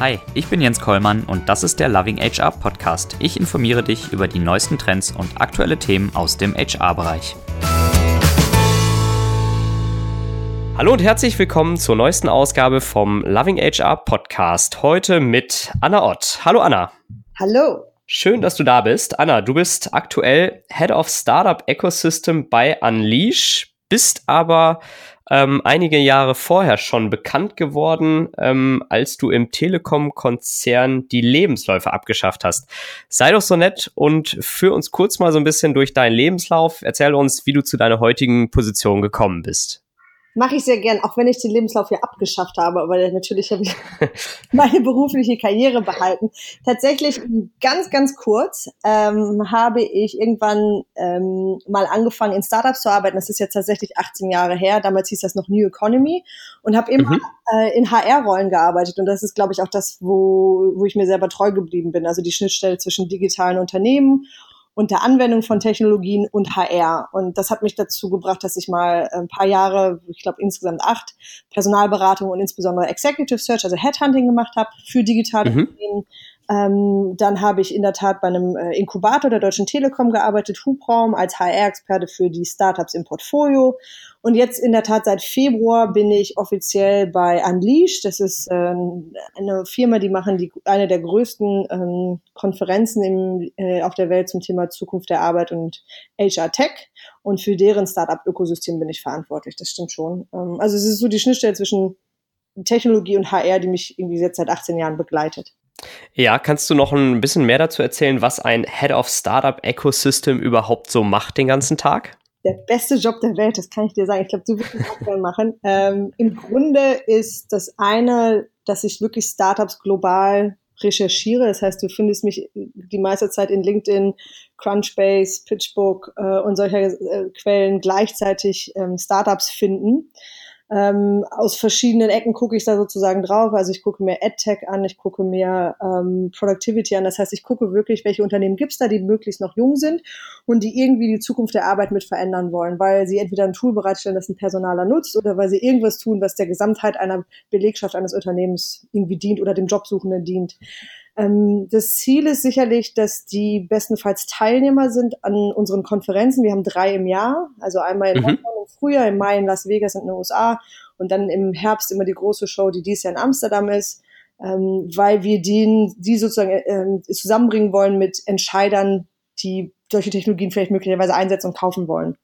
Hi, ich bin Jens Kollmann und das ist der Loving HR Podcast. Ich informiere dich über die neuesten Trends und aktuelle Themen aus dem HR-Bereich. Hallo und herzlich willkommen zur neuesten Ausgabe vom Loving HR Podcast. Heute mit Anna Ott. Hallo Anna. Hallo. Schön, dass du da bist. Anna, du bist aktuell Head of Startup Ecosystem bei Unleash, bist aber ähm, einige Jahre vorher schon bekannt geworden, ähm, als du im Telekom-Konzern die Lebensläufe abgeschafft hast. Sei doch so nett und führ uns kurz mal so ein bisschen durch deinen Lebenslauf. Erzähl uns, wie du zu deiner heutigen Position gekommen bist. Mache ich sehr gern, auch wenn ich den Lebenslauf hier abgeschafft habe, aber natürlich habe ich meine berufliche Karriere behalten. Tatsächlich ganz, ganz kurz ähm, habe ich irgendwann ähm, mal angefangen, in Startups zu arbeiten. Das ist jetzt tatsächlich 18 Jahre her. Damals hieß das noch New Economy und habe immer mhm. äh, in HR-Rollen gearbeitet. Und das ist, glaube ich, auch das, wo, wo ich mir selber treu geblieben bin. Also die Schnittstelle zwischen digitalen Unternehmen und der Anwendung von Technologien und HR. Und das hat mich dazu gebracht, dass ich mal ein paar Jahre, ich glaube insgesamt acht, Personalberatung und insbesondere Executive Search, also Headhunting gemacht habe für digitale mhm. Unternehmen, ähm, dann habe ich in der Tat bei einem äh, Inkubator der Deutschen Telekom gearbeitet, Hubraum, als HR-Experte für die Startups im Portfolio. Und jetzt in der Tat seit Februar bin ich offiziell bei Unleash. Das ist ähm, eine Firma, die machen die, eine der größten ähm, Konferenzen im, äh, auf der Welt zum Thema Zukunft der Arbeit und HR Tech. Und für deren Startup-Ökosystem bin ich verantwortlich. Das stimmt schon. Ähm, also es ist so die Schnittstelle zwischen Technologie und HR, die mich irgendwie jetzt seit 18 Jahren begleitet. Ja, kannst du noch ein bisschen mehr dazu erzählen, was ein Head of Startup Ecosystem überhaupt so macht den ganzen Tag? Der beste Job der Welt, das kann ich dir sagen. Ich glaube, du wirst es auch gerne machen. Ähm, Im Grunde ist das eine, dass ich wirklich Startups global recherchiere. Das heißt, du findest mich die meiste Zeit in LinkedIn, Crunchbase, PitchBook äh, und solcher äh, Quellen gleichzeitig ähm, Startups finden. Ähm, aus verschiedenen Ecken gucke ich da sozusagen drauf. Also ich gucke mir AdTech an, ich gucke mir ähm, Productivity an. Das heißt, ich gucke wirklich, welche Unternehmen gibt's da, die möglichst noch jung sind und die irgendwie die Zukunft der Arbeit mit verändern wollen, weil sie entweder ein Tool bereitstellen, das ein Personaler nutzt, oder weil sie irgendwas tun, was der Gesamtheit einer Belegschaft eines Unternehmens irgendwie dient oder dem Jobsuchenden dient. Ähm, das Ziel ist sicherlich, dass die bestenfalls Teilnehmer sind an unseren Konferenzen. Wir haben drei im Jahr, also einmal in mhm. London im Frühjahr, im Mai in Las Vegas und in den USA und dann im Herbst immer die große Show, die dies Jahr in Amsterdam ist, ähm, weil wir die, die sozusagen äh, zusammenbringen wollen mit Entscheidern, die solche Technologien vielleicht möglicherweise einsetzen und kaufen wollen.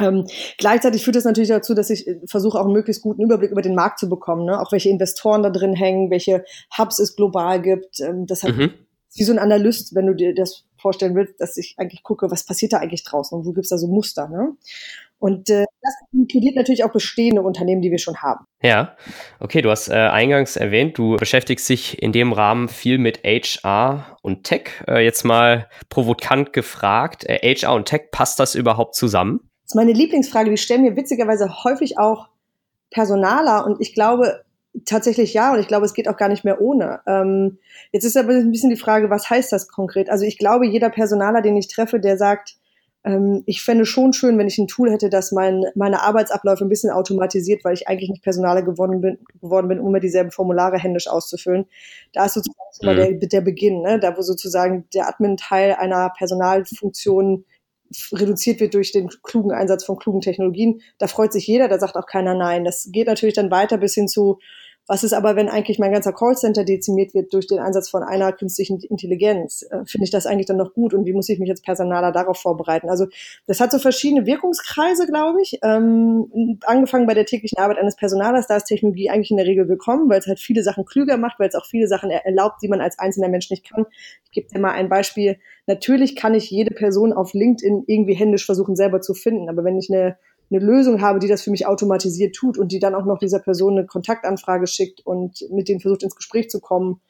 Ähm, gleichzeitig führt das natürlich dazu, dass ich äh, versuche, auch einen möglichst guten Überblick über den Markt zu bekommen, ne? auch welche Investoren da drin hängen, welche Hubs es global gibt. Ähm, das hat mhm. wie so ein Analyst, wenn du dir das vorstellen willst, dass ich eigentlich gucke, was passiert da eigentlich draußen und wo gibt's da so Muster. Ne? Und äh, das inkludiert natürlich auch bestehende Unternehmen, die wir schon haben. Ja, okay, du hast äh, eingangs erwähnt, du beschäftigst dich in dem Rahmen viel mit HR und Tech. Äh, jetzt mal provokant gefragt, äh, HR und Tech, passt das überhaupt zusammen? Das ist meine Lieblingsfrage, die stellen mir witzigerweise häufig auch Personaler und ich glaube tatsächlich ja und ich glaube, es geht auch gar nicht mehr ohne. Ähm, jetzt ist aber ein bisschen die Frage, was heißt das konkret? Also ich glaube, jeder Personaler, den ich treffe, der sagt, ähm, ich fände schon schön, wenn ich ein Tool hätte, das mein, meine Arbeitsabläufe ein bisschen automatisiert, weil ich eigentlich nicht Personaler geworden bin, geworden bin, um mir dieselben Formulare händisch auszufüllen. Da ist sozusagen mhm. der, der Beginn, ne? da wo sozusagen der Admin-Teil einer Personalfunktion reduziert wird durch den klugen Einsatz von klugen Technologien. Da freut sich jeder, da sagt auch keiner nein. Das geht natürlich dann weiter bis hin zu, was ist aber, wenn eigentlich mein ganzer Callcenter dezimiert wird durch den Einsatz von einer künstlichen Intelligenz? Äh, Finde ich das eigentlich dann noch gut und wie muss ich mich als Personaler darauf vorbereiten? Also das hat so verschiedene Wirkungskreise, glaube ich. Ähm, angefangen bei der täglichen Arbeit eines Personalers, da ist Technologie eigentlich in der Regel willkommen, weil es halt viele Sachen klüger macht, weil es auch viele Sachen erlaubt, die man als einzelner Mensch nicht kann. Ich gebe dir mal ein Beispiel. Natürlich kann ich jede Person auf LinkedIn irgendwie händisch versuchen, selber zu finden, aber wenn ich eine eine Lösung habe, die das für mich automatisiert tut und die dann auch noch dieser Person eine Kontaktanfrage schickt und mit denen versucht ins Gespräch zu kommen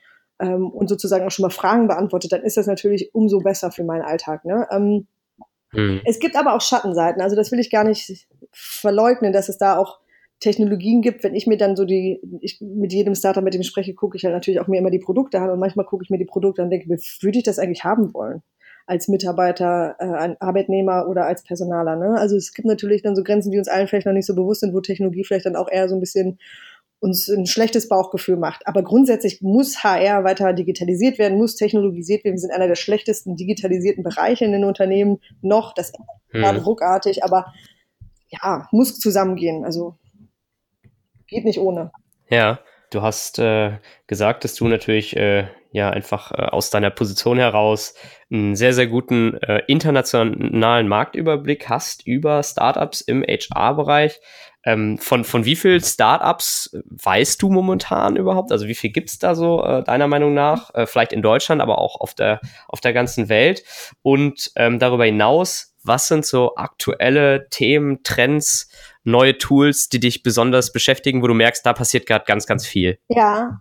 ähm, und sozusagen auch schon mal Fragen beantwortet, dann ist das natürlich umso besser für meinen Alltag. Ne? Ähm, mhm. Es gibt aber auch Schattenseiten, also das will ich gar nicht verleugnen, dass es da auch Technologien gibt, wenn ich mir dann so die, ich mit jedem Startup, mit dem ich spreche, gucke ich halt natürlich auch mir immer die Produkte an und manchmal gucke ich mir die Produkte an und denke, würde ich das eigentlich haben wollen? Als Mitarbeiter, äh, Arbeitnehmer oder als Personaler. Ne? Also es gibt natürlich dann so Grenzen, die uns allen vielleicht noch nicht so bewusst sind, wo Technologie vielleicht dann auch eher so ein bisschen uns ein schlechtes Bauchgefühl macht. Aber grundsätzlich muss HR weiter digitalisiert werden, muss technologisiert werden. Wir sind einer der schlechtesten digitalisierten Bereiche in den Unternehmen noch. Das ist hm. ruckartig, aber ja, muss zusammengehen. Also geht nicht ohne. Ja, du hast äh, gesagt, dass du natürlich äh, ja einfach äh, aus deiner Position heraus einen sehr, sehr guten äh, internationalen Marktüberblick hast über Startups im HR-Bereich. Ähm, von, von wie viel Startups weißt du momentan überhaupt? Also wie viel gibt's da so äh, deiner Meinung nach? Äh, vielleicht in Deutschland, aber auch auf der, auf der ganzen Welt. Und ähm, darüber hinaus, was sind so aktuelle Themen, Trends, neue Tools, die dich besonders beschäftigen, wo du merkst, da passiert gerade ganz, ganz viel? Ja,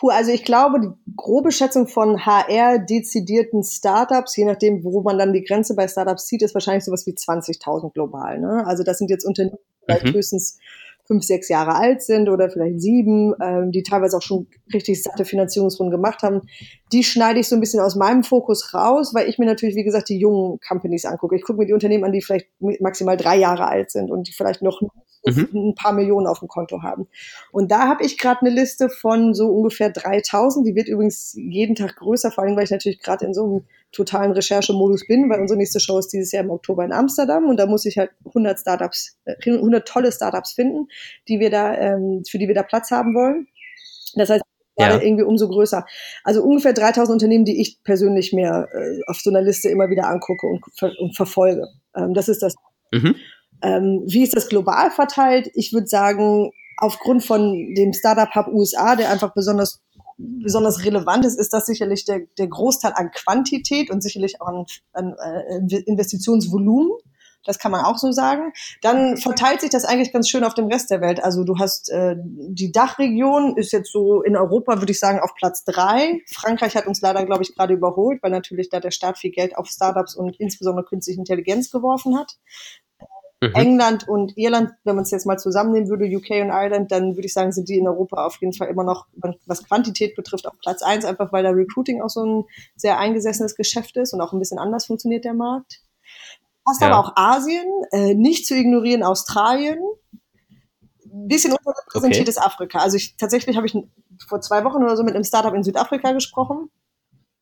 Puh, also ich glaube, die grobe Schätzung von HR-dezidierten Startups, je nachdem, wo man dann die Grenze bei Startups zieht, ist wahrscheinlich sowas wie 20.000 global. Ne? Also das sind jetzt Unternehmen, die mhm. höchstens fünf, sechs Jahre alt sind oder vielleicht sieben, ähm, die teilweise auch schon richtig satte Finanzierungsrunden gemacht haben, die schneide ich so ein bisschen aus meinem Fokus raus, weil ich mir natürlich, wie gesagt, die jungen Companies angucke. Ich gucke mir die Unternehmen an, die vielleicht maximal drei Jahre alt sind und die vielleicht noch mhm. ein paar Millionen auf dem Konto haben. Und da habe ich gerade eine Liste von so ungefähr 3000. Die wird übrigens jeden Tag größer, vor allem, weil ich natürlich gerade in so einem totalen Recherchemodus bin, weil unsere nächste Show ist dieses Jahr im Oktober in Amsterdam und da muss ich halt 100 Startups, 100 äh, tolle Startups finden, die wir da, ähm, für die wir da Platz haben wollen. Das heißt, ja. irgendwie umso größer. Also ungefähr 3000 Unternehmen, die ich persönlich mir äh, auf so einer Liste immer wieder angucke und, und verfolge. Ähm, das ist das. Mhm. Ähm, wie ist das global verteilt? Ich würde sagen, aufgrund von dem Startup Hub USA, der einfach besonders besonders relevant ist, ist das sicherlich der, der Großteil an Quantität und sicherlich auch an, an äh, Investitionsvolumen. Das kann man auch so sagen. Dann verteilt sich das eigentlich ganz schön auf dem Rest der Welt. Also du hast äh, die Dachregion ist jetzt so in Europa, würde ich sagen, auf Platz drei. Frankreich hat uns leider, glaube ich, gerade überholt, weil natürlich da der Staat viel Geld auf Startups und insbesondere künstliche Intelligenz geworfen hat. Mhm. England und Irland, wenn man es jetzt mal zusammennehmen würde, UK und Ireland, dann würde ich sagen, sind die in Europa auf jeden Fall immer noch, was Quantität betrifft, auf Platz eins, einfach weil da Recruiting auch so ein sehr eingesessenes Geschäft ist und auch ein bisschen anders funktioniert der Markt. Hast ja. aber auch Asien, äh, nicht zu ignorieren Australien, ein bisschen unterrepräsentiert okay. ist Afrika. Also ich, tatsächlich habe ich vor zwei Wochen oder so mit einem Startup in Südafrika gesprochen.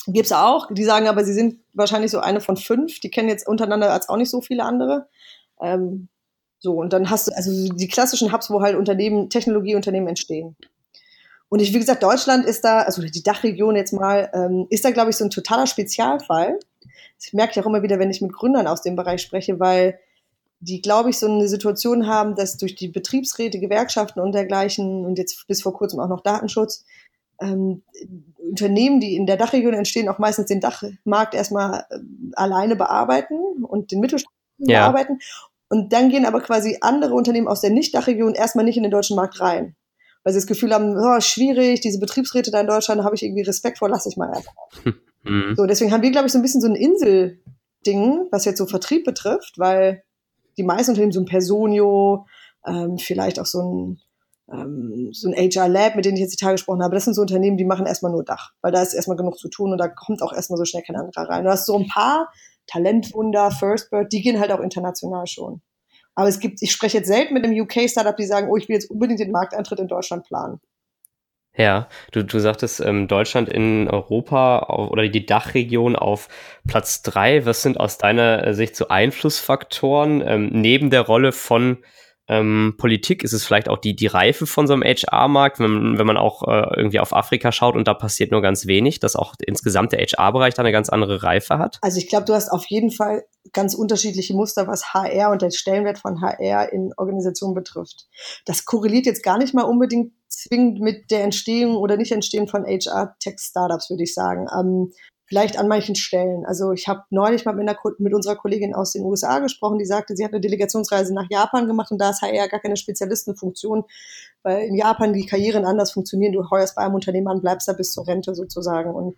Gibt's auch. Die sagen aber, sie sind wahrscheinlich so eine von fünf. Die kennen jetzt untereinander als auch nicht so viele andere. Ähm, so, und dann hast du also die klassischen Hubs, wo halt Unternehmen, Technologieunternehmen entstehen. Und ich, wie gesagt, Deutschland ist da, also die Dachregion jetzt mal, ähm, ist da, glaube ich, so ein totaler Spezialfall. Das merke ich auch immer wieder, wenn ich mit Gründern aus dem Bereich spreche, weil die, glaube ich, so eine Situation haben, dass durch die Betriebsräte, Gewerkschaften und dergleichen und jetzt bis vor kurzem auch noch Datenschutz, ähm, Unternehmen, die in der Dachregion entstehen, auch meistens den Dachmarkt erstmal äh, alleine bearbeiten und den Mittelstand ja. bearbeiten. Und dann gehen aber quasi andere Unternehmen aus der Nicht-Dachregion erstmal nicht in den deutschen Markt rein. Weil sie das Gefühl haben, oh, schwierig, diese Betriebsräte da in Deutschland, habe ich irgendwie Respekt vor, lasse ich mal erstmal. Mhm. So, deswegen haben wir, glaube ich, so ein bisschen so ein Insel-Ding, was jetzt so Vertrieb betrifft, weil die meisten Unternehmen, so ein Personio, ähm, vielleicht auch so ein, ähm, so ein HR Lab, mit denen ich jetzt die Tage gesprochen habe, das sind so Unternehmen, die machen erstmal nur Dach, weil da ist erstmal genug zu tun und da kommt auch erstmal so schnell kein anderer rein. Du hast so ein paar Talentwunder, First Bird, die gehen halt auch international schon. Aber es gibt, ich spreche jetzt selten mit einem UK-Startup, die sagen, oh, ich will jetzt unbedingt den Markteintritt in Deutschland planen. Ja, du, du sagtest ähm, Deutschland in Europa auf, oder die Dachregion auf Platz drei. Was sind aus deiner Sicht so Einflussfaktoren ähm, neben der Rolle von ähm, Politik? Ist es vielleicht auch die, die Reife von so einem HR-Markt, wenn, wenn man auch äh, irgendwie auf Afrika schaut und da passiert nur ganz wenig, dass auch insgesamt der HR-Bereich da eine ganz andere Reife hat? Also ich glaube, du hast auf jeden Fall ganz unterschiedliche Muster, was HR und den Stellenwert von HR in Organisationen betrifft. Das korreliert jetzt gar nicht mal unbedingt zwingend mit der Entstehung oder nicht Entstehung von HR-Tech-Startups, würde ich sagen. Ähm, vielleicht an manchen Stellen. Also ich habe neulich mal mit, einer, mit, unserer Kollegin aus den USA gesprochen, die sagte, sie hat eine Delegationsreise nach Japan gemacht und da ist HR gar keine Spezialistenfunktion, weil in Japan die Karrieren anders funktionieren. Du heuerst bei einem Unternehmen an, bleibst da bis zur Rente sozusagen und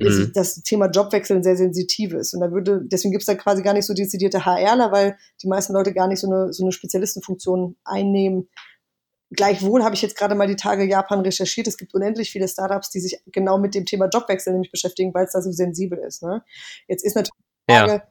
mhm. das Thema Jobwechsel ein sehr sensitives. Und da würde, deswegen gibt es da quasi gar nicht so dezidierte HRler, weil die meisten Leute gar nicht so eine, so eine Spezialistenfunktion einnehmen, Gleichwohl habe ich jetzt gerade mal die Tage Japan recherchiert. Es gibt unendlich viele Startups, die sich genau mit dem Thema Jobwechsel nämlich beschäftigen, weil es da so sensibel ist. Ne? Jetzt ist natürlich die Frage, ja.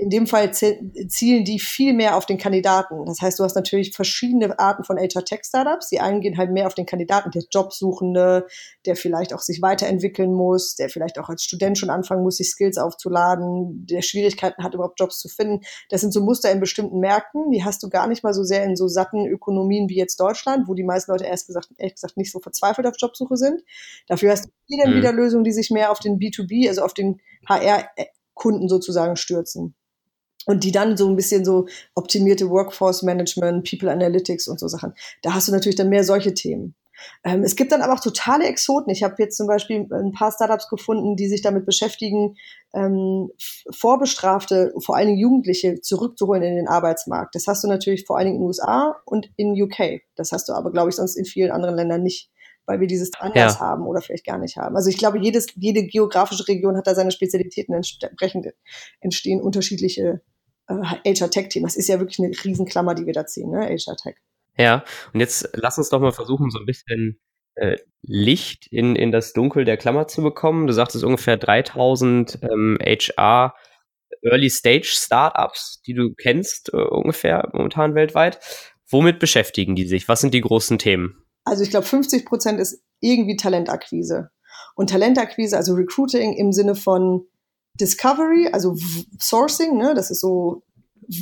In dem Fall zielen die viel mehr auf den Kandidaten. Das heißt, du hast natürlich verschiedene Arten von HR-Tech-Startups. Die einen gehen halt mehr auf den Kandidaten, der Jobsuchende, der vielleicht auch sich weiterentwickeln muss, der vielleicht auch als Student schon anfangen muss, sich Skills aufzuladen, der Schwierigkeiten hat, überhaupt Jobs zu finden. Das sind so Muster in bestimmten Märkten. Die hast du gar nicht mal so sehr in so satten Ökonomien wie jetzt Deutschland, wo die meisten Leute erst gesagt, ehrlich gesagt nicht so verzweifelt auf Jobsuche sind. Dafür hast du dann mhm. wieder Lösungen, die sich mehr auf den B2B, also auf den HR-Kunden sozusagen stürzen und die dann so ein bisschen so optimierte Workforce Management, People Analytics und so Sachen. Da hast du natürlich dann mehr solche Themen. Ähm, es gibt dann aber auch totale Exoten. Ich habe jetzt zum Beispiel ein paar Startups gefunden, die sich damit beschäftigen, ähm, Vorbestrafte, vor allen Dingen Jugendliche, zurückzuholen in den Arbeitsmarkt. Das hast du natürlich vor allen Dingen in den USA und in UK. Das hast du aber, glaube ich, sonst in vielen anderen Ländern nicht, weil wir dieses anders ja. haben oder vielleicht gar nicht haben. Also ich glaube, jedes, jede geografische Region hat da seine Spezialitäten. Entsprechend entstehen unterschiedliche äh, HR-Tech-Thema. Das ist ja wirklich eine Riesenklammer, die wir da ziehen, ne? HR-Tech. Ja, und jetzt lass uns doch mal versuchen, so ein bisschen äh, Licht in, in das Dunkel der Klammer zu bekommen. Du sagtest ungefähr 3000 ähm, HR Early Stage Startups, die du kennst, äh, ungefähr momentan weltweit. Womit beschäftigen die sich? Was sind die großen Themen? Also ich glaube, 50 Prozent ist irgendwie Talentakquise. Und Talentakquise, also Recruiting im Sinne von Discovery, also Sourcing, ne, das ist so,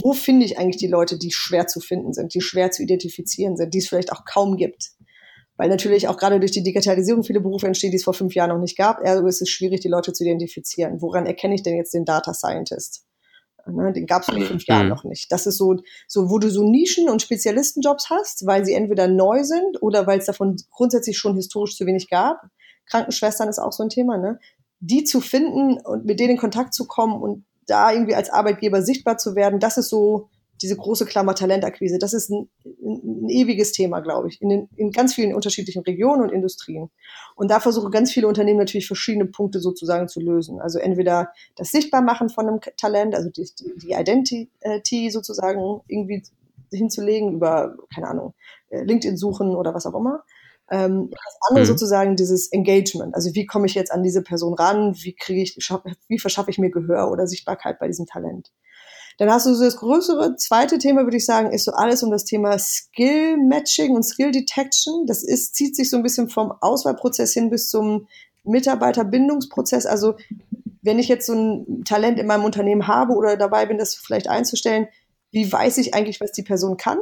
wo finde ich eigentlich die Leute, die schwer zu finden sind, die schwer zu identifizieren sind, die es vielleicht auch kaum gibt. Weil natürlich auch gerade durch die Digitalisierung viele Berufe entstehen, die es vor fünf Jahren noch nicht gab. Ergo ist es schwierig, die Leute zu identifizieren. Woran erkenne ich denn jetzt den Data Scientist? Ne, den gab es vor fünf Jahren mhm. noch nicht. Das ist so, so, wo du so Nischen- und Spezialistenjobs hast, weil sie entweder neu sind oder weil es davon grundsätzlich schon historisch zu wenig gab. Krankenschwestern ist auch so ein Thema, ne? die zu finden und mit denen in Kontakt zu kommen und da irgendwie als Arbeitgeber sichtbar zu werden, das ist so diese große Klammer Talentakquise. Das ist ein, ein, ewiges Thema, glaube ich, in, den, in ganz vielen unterschiedlichen Regionen und Industrien. Und da versuchen ganz viele Unternehmen natürlich verschiedene Punkte sozusagen zu lösen. Also entweder das Sichtbarmachen von einem Talent, also die, die Identity sozusagen irgendwie hinzulegen über, keine Ahnung, äh, LinkedIn suchen oder was auch immer. Ähm, das andere mhm. sozusagen dieses Engagement. Also wie komme ich jetzt an diese Person ran? Wie kriege ich, wie verschaffe ich mir Gehör oder Sichtbarkeit bei diesem Talent? Dann hast du so das größere zweite Thema, würde ich sagen, ist so alles um das Thema Skill Matching und Skill Detection. Das ist, zieht sich so ein bisschen vom Auswahlprozess hin bis zum Mitarbeiterbindungsprozess. Also wenn ich jetzt so ein Talent in meinem Unternehmen habe oder dabei bin, das vielleicht einzustellen, wie weiß ich eigentlich, was die Person kann?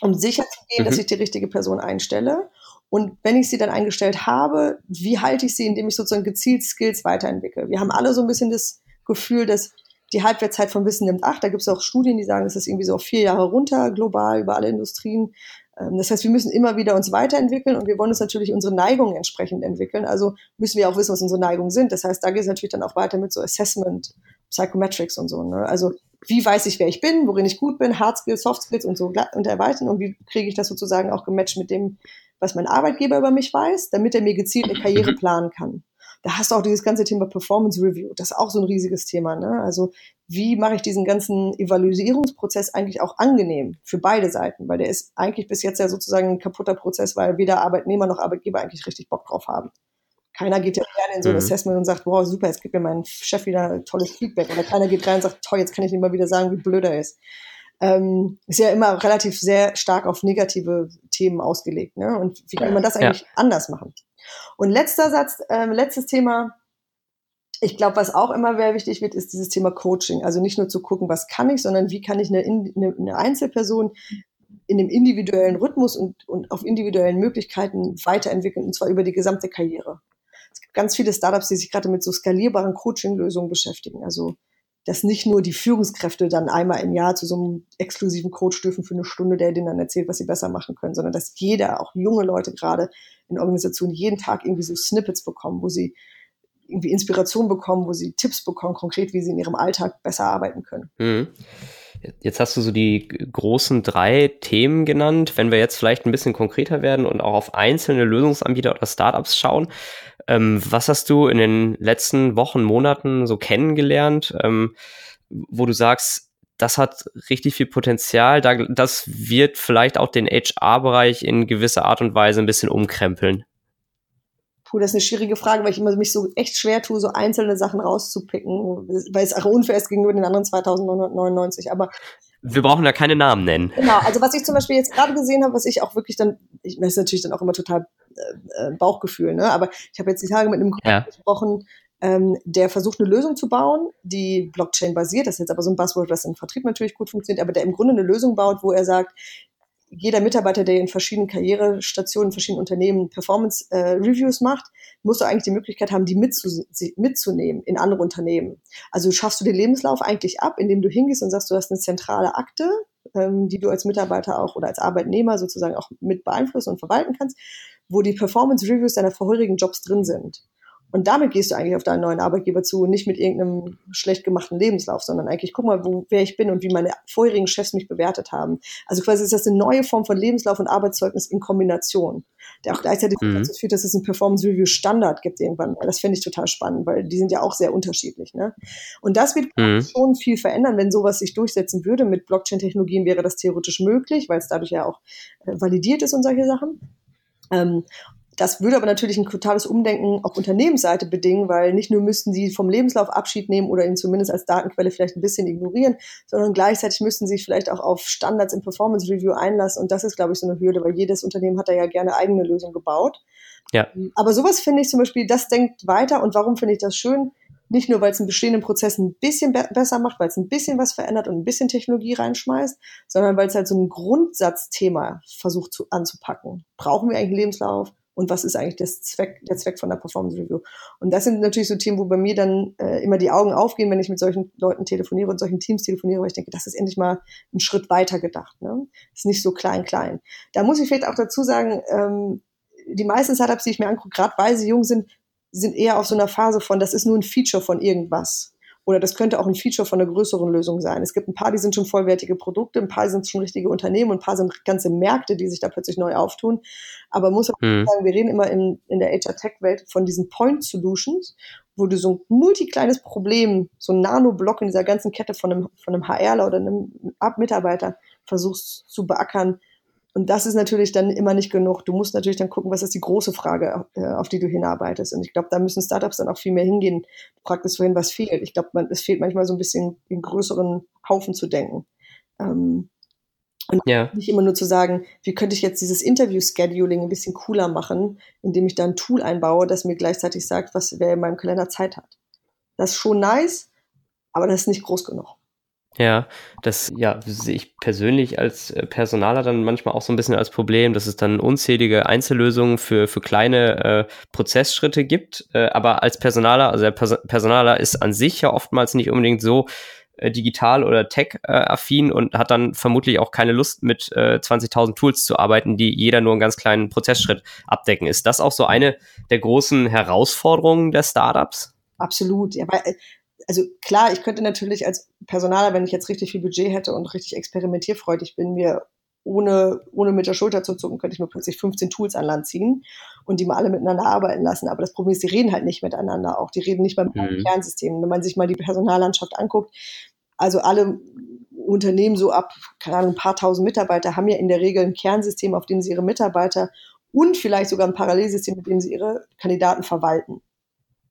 Um sicher zu gehen, mhm. dass ich die richtige Person einstelle. Und wenn ich sie dann eingestellt habe, wie halte ich sie, indem ich sozusagen gezielt Skills weiterentwickle? Wir haben alle so ein bisschen das Gefühl, dass die Halbwertszeit von Wissen nimmt acht. Da gibt es auch Studien, die sagen, es ist irgendwie so auf vier Jahre runter, global, über alle Industrien. Ähm, das heißt, wir müssen immer wieder uns weiterentwickeln und wir wollen uns natürlich unsere Neigungen entsprechend entwickeln. Also müssen wir auch wissen, was unsere Neigungen sind. Das heißt, da geht es natürlich dann auch weiter mit so Assessment, Psychometrics und so. Ne? Also wie weiß ich, wer ich bin, worin ich gut bin, Hard Skills, Soft Skills und so und erweitern und wie kriege ich das sozusagen auch gematcht mit dem, was mein Arbeitgeber über mich weiß, damit er mir gezielt eine Karriere planen kann. Da hast du auch dieses ganze Thema Performance Review. Das ist auch so ein riesiges Thema. Ne? Also wie mache ich diesen ganzen Evaluierungsprozess eigentlich auch angenehm für beide Seiten? Weil der ist eigentlich bis jetzt ja sozusagen ein kaputter Prozess, weil weder Arbeitnehmer noch Arbeitgeber eigentlich richtig Bock drauf haben. Keiner geht ja gerne in so ein mhm. Assessment und sagt, wow, super, jetzt gibt mir mein Chef wieder tolles Feedback. Oder keiner geht rein und sagt, toll, jetzt kann ich ihm mal wieder sagen, wie blöd er ist ähm, ist ja immer relativ sehr stark auf negative Themen ausgelegt. Ne? Und wie kann man das eigentlich ja. anders machen? Und letzter Satz, äh, letztes Thema. Ich glaube, was auch immer sehr wichtig wird, ist dieses Thema Coaching. Also nicht nur zu gucken, was kann ich, sondern wie kann ich eine, eine, eine Einzelperson in dem individuellen Rhythmus und, und auf individuellen Möglichkeiten weiterentwickeln, und zwar über die gesamte Karriere. Es gibt ganz viele Startups, die sich gerade mit so skalierbaren Coaching-Lösungen beschäftigen. Also dass nicht nur die Führungskräfte dann einmal im Jahr zu so einem exklusiven Coach dürfen für eine Stunde, der denen dann erzählt, was sie besser machen können, sondern dass jeder, auch junge Leute gerade in Organisationen, jeden Tag irgendwie so Snippets bekommen, wo sie irgendwie Inspiration bekommen, wo sie Tipps bekommen, konkret, wie sie in ihrem Alltag besser arbeiten können. Mhm. Jetzt hast du so die großen drei Themen genannt. Wenn wir jetzt vielleicht ein bisschen konkreter werden und auch auf einzelne Lösungsanbieter oder Startups schauen, ähm, was hast du in den letzten Wochen, Monaten so kennengelernt, ähm, wo du sagst, das hat richtig viel Potenzial, da, das wird vielleicht auch den HR-Bereich in gewisser Art und Weise ein bisschen umkrempeln? Puh, das ist eine schwierige Frage, weil ich immer mich so echt schwer tue, so einzelne Sachen rauszupicken, weil es auch unfair ist gegenüber den anderen 2999. Aber wir brauchen da keine Namen nennen. Genau, also was ich zum Beispiel jetzt gerade gesehen habe, was ich auch wirklich dann, ich das ist natürlich dann auch immer total äh, äh, Bauchgefühl, ne? Aber ich habe jetzt die Tage mit einem Kunden ja. gesprochen, ähm, der versucht eine Lösung zu bauen, die Blockchain basiert. Das ist jetzt aber so ein Buzzword, was im Vertrieb natürlich gut funktioniert, aber der im Grunde eine Lösung baut, wo er sagt, jeder Mitarbeiter, der in verschiedenen Karrierestationen, in verschiedenen Unternehmen Performance-Reviews äh, macht, muss eigentlich die Möglichkeit haben, die mitzu mitzunehmen in andere Unternehmen. Also schaffst du den Lebenslauf eigentlich ab, indem du hingehst und sagst, du hast eine zentrale Akte, ähm, die du als Mitarbeiter auch oder als Arbeitnehmer sozusagen auch mit beeinflussen und verwalten kannst, wo die Performance-Reviews deiner vorherigen Jobs drin sind. Und damit gehst du eigentlich auf deinen neuen Arbeitgeber zu, nicht mit irgendeinem schlecht gemachten Lebenslauf, sondern eigentlich guck mal, wo, wer ich bin und wie meine vorherigen Chefs mich bewertet haben. Also quasi ist das eine neue Form von Lebenslauf und Arbeitszeugnis in Kombination, der auch gleichzeitig mhm. dazu führt, dass es einen Performance Review Standard gibt irgendwann. Das finde ich total spannend, weil die sind ja auch sehr unterschiedlich. Ne? Und das wird mhm. schon viel verändern, wenn sowas sich durchsetzen würde. Mit Blockchain-Technologien wäre das theoretisch möglich, weil es dadurch ja auch äh, validiert ist und solche Sachen. Ähm, das würde aber natürlich ein totales Umdenken auf Unternehmensseite bedingen, weil nicht nur müssten sie vom Lebenslauf Abschied nehmen oder ihn zumindest als Datenquelle vielleicht ein bisschen ignorieren, sondern gleichzeitig müssten sie sich vielleicht auch auf Standards im Performance Review einlassen. Und das ist, glaube ich, so eine Hürde, weil jedes Unternehmen hat da ja gerne eigene Lösung gebaut. Ja. Aber sowas finde ich zum Beispiel, das denkt weiter. Und warum finde ich das schön? Nicht nur, weil es einen bestehenden Prozess ein bisschen be besser macht, weil es ein bisschen was verändert und ein bisschen Technologie reinschmeißt, sondern weil es halt so ein Grundsatzthema versucht zu, anzupacken. Brauchen wir eigentlich einen Lebenslauf? Und was ist eigentlich das Zweck, der Zweck von der Performance Review. Und das sind natürlich so Themen, wo bei mir dann äh, immer die Augen aufgehen, wenn ich mit solchen Leuten telefoniere und solchen Teams telefoniere, weil ich denke, das ist endlich mal ein Schritt weiter gedacht. Ne? Ist nicht so klein, klein. Da muss ich vielleicht auch dazu sagen, ähm, die meisten Startups, die ich mir angucke, gerade weil sie jung sind, sind eher auf so einer Phase von, das ist nur ein Feature von irgendwas. Oder das könnte auch ein Feature von einer größeren Lösung sein. Es gibt ein paar, die sind schon vollwertige Produkte, ein paar sind schon richtige Unternehmen und ein paar sind ganze Märkte, die sich da plötzlich neu auftun. Aber muss auch mhm. sagen, wir reden immer in, in der HR-Tech-Welt von diesen Point Solutions, wo du so ein multikleines Problem, so ein Nanoblock in dieser ganzen Kette von einem, von einem HRler oder einem Mitarbeiter versuchst zu beackern, und das ist natürlich dann immer nicht genug. Du musst natürlich dann gucken, was ist die große Frage, äh, auf die du hinarbeitest. Und ich glaube, da müssen Startups dann auch viel mehr hingehen. Du fragtest vorhin, was fehlt. Ich glaube, es fehlt manchmal so ein bisschen in größeren Haufen zu denken. Ähm, und ja. nicht immer nur zu sagen, wie könnte ich jetzt dieses Interview-Scheduling ein bisschen cooler machen, indem ich da ein Tool einbaue, das mir gleichzeitig sagt, was wer in meinem Kalender Zeit hat. Das ist schon nice, aber das ist nicht groß genug. Ja, das ja, sehe ich persönlich als äh, Personaler dann manchmal auch so ein bisschen als Problem, dass es dann unzählige Einzellösungen für, für kleine äh, Prozessschritte gibt. Äh, aber als Personaler, also der Pers Personaler ist an sich ja oftmals nicht unbedingt so äh, digital oder tech-affin und hat dann vermutlich auch keine Lust mit äh, 20.000 Tools zu arbeiten, die jeder nur einen ganz kleinen Prozessschritt abdecken. Ist das auch so eine der großen Herausforderungen der Startups? Absolut. Ja, weil, äh, also klar, ich könnte natürlich als Personaler, wenn ich jetzt richtig viel Budget hätte und richtig experimentierfreudig bin, mir ohne, ohne mit der Schulter zu zucken, könnte ich mir plötzlich 15 Tools an Land ziehen und die mal alle miteinander arbeiten lassen. Aber das Problem ist, die reden halt nicht miteinander auch. Die reden nicht beim mhm. Kernsystem. Wenn man sich mal die Personallandschaft anguckt, also alle Unternehmen so ab, keine Ahnung, ein paar tausend Mitarbeiter haben ja in der Regel ein Kernsystem, auf dem sie ihre Mitarbeiter und vielleicht sogar ein Parallelsystem, mit dem sie ihre Kandidaten verwalten.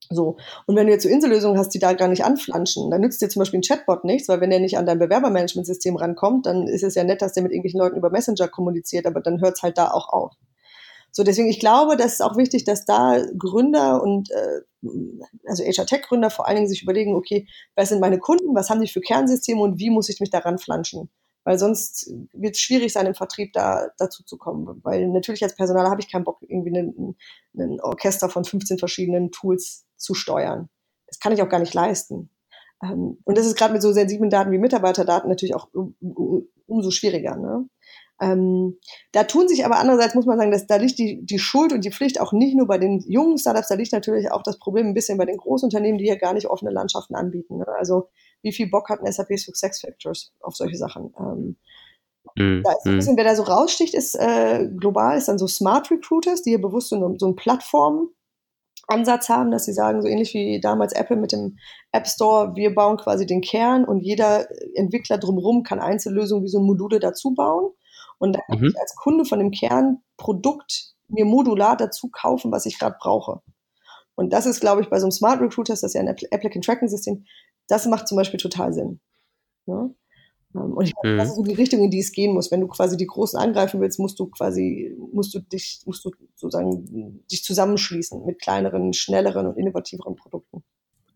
So. Und wenn du jetzt so Insellösungen hast, die da gar nicht anflanschen, dann nützt dir zum Beispiel ein Chatbot nichts, weil wenn der nicht an dein Bewerbermanagementsystem rankommt, dann ist es ja nett, dass der mit irgendwelchen Leuten über Messenger kommuniziert, aber dann hört es halt da auch auf. So, deswegen, ich glaube, das ist auch wichtig, dass da Gründer und äh, also HR-Tech-Gründer vor allen Dingen sich überlegen, okay, was sind meine Kunden, was haben die für Kernsysteme und wie muss ich mich daran flanschen? Weil sonst wird es schwierig sein, im Vertrieb da dazu zu kommen. Weil natürlich als Personal habe ich keinen Bock, irgendwie ein Orchester von 15 verschiedenen Tools zu steuern. Das kann ich auch gar nicht leisten. Ähm, und das ist gerade mit so sensiblen Daten wie Mitarbeiterdaten natürlich auch umso schwieriger. Ne? Ähm, da tun sich aber andererseits, muss man sagen, dass da liegt die, die Schuld und die Pflicht auch nicht nur bei den jungen Startups, da liegt natürlich auch das Problem ein bisschen bei den Großunternehmen, die hier gar nicht offene Landschaften anbieten. Ne? Also wie viel Bock hat ein SAP Success Factors auf solche Sachen. Ähm, mm, da ist ein mhm. bisschen, wer da so raussticht, ist äh, global, ist dann so Smart Recruiters, die hier bewusst so, so einen Plattform-Ansatz haben, dass sie sagen, so ähnlich wie damals Apple mit dem App Store, wir bauen quasi den Kern und jeder Entwickler drumherum kann Einzellösungen wie so Module dazu bauen. Und dann kann mhm. ich als Kunde von dem Kernprodukt mir modular dazu kaufen, was ich gerade brauche. Und das ist, glaube ich, bei so einem Smart Recruiters, das ist ja ein Applicant Tracking System, das macht zum Beispiel total Sinn. Ja? Ähm, und ich glaube, das mhm. ist so die Richtung, in die es gehen muss. Wenn du quasi die Großen angreifen willst, musst du quasi, musst du dich, musst du sozusagen dich zusammenschließen mit kleineren, schnelleren und innovativeren Produkten.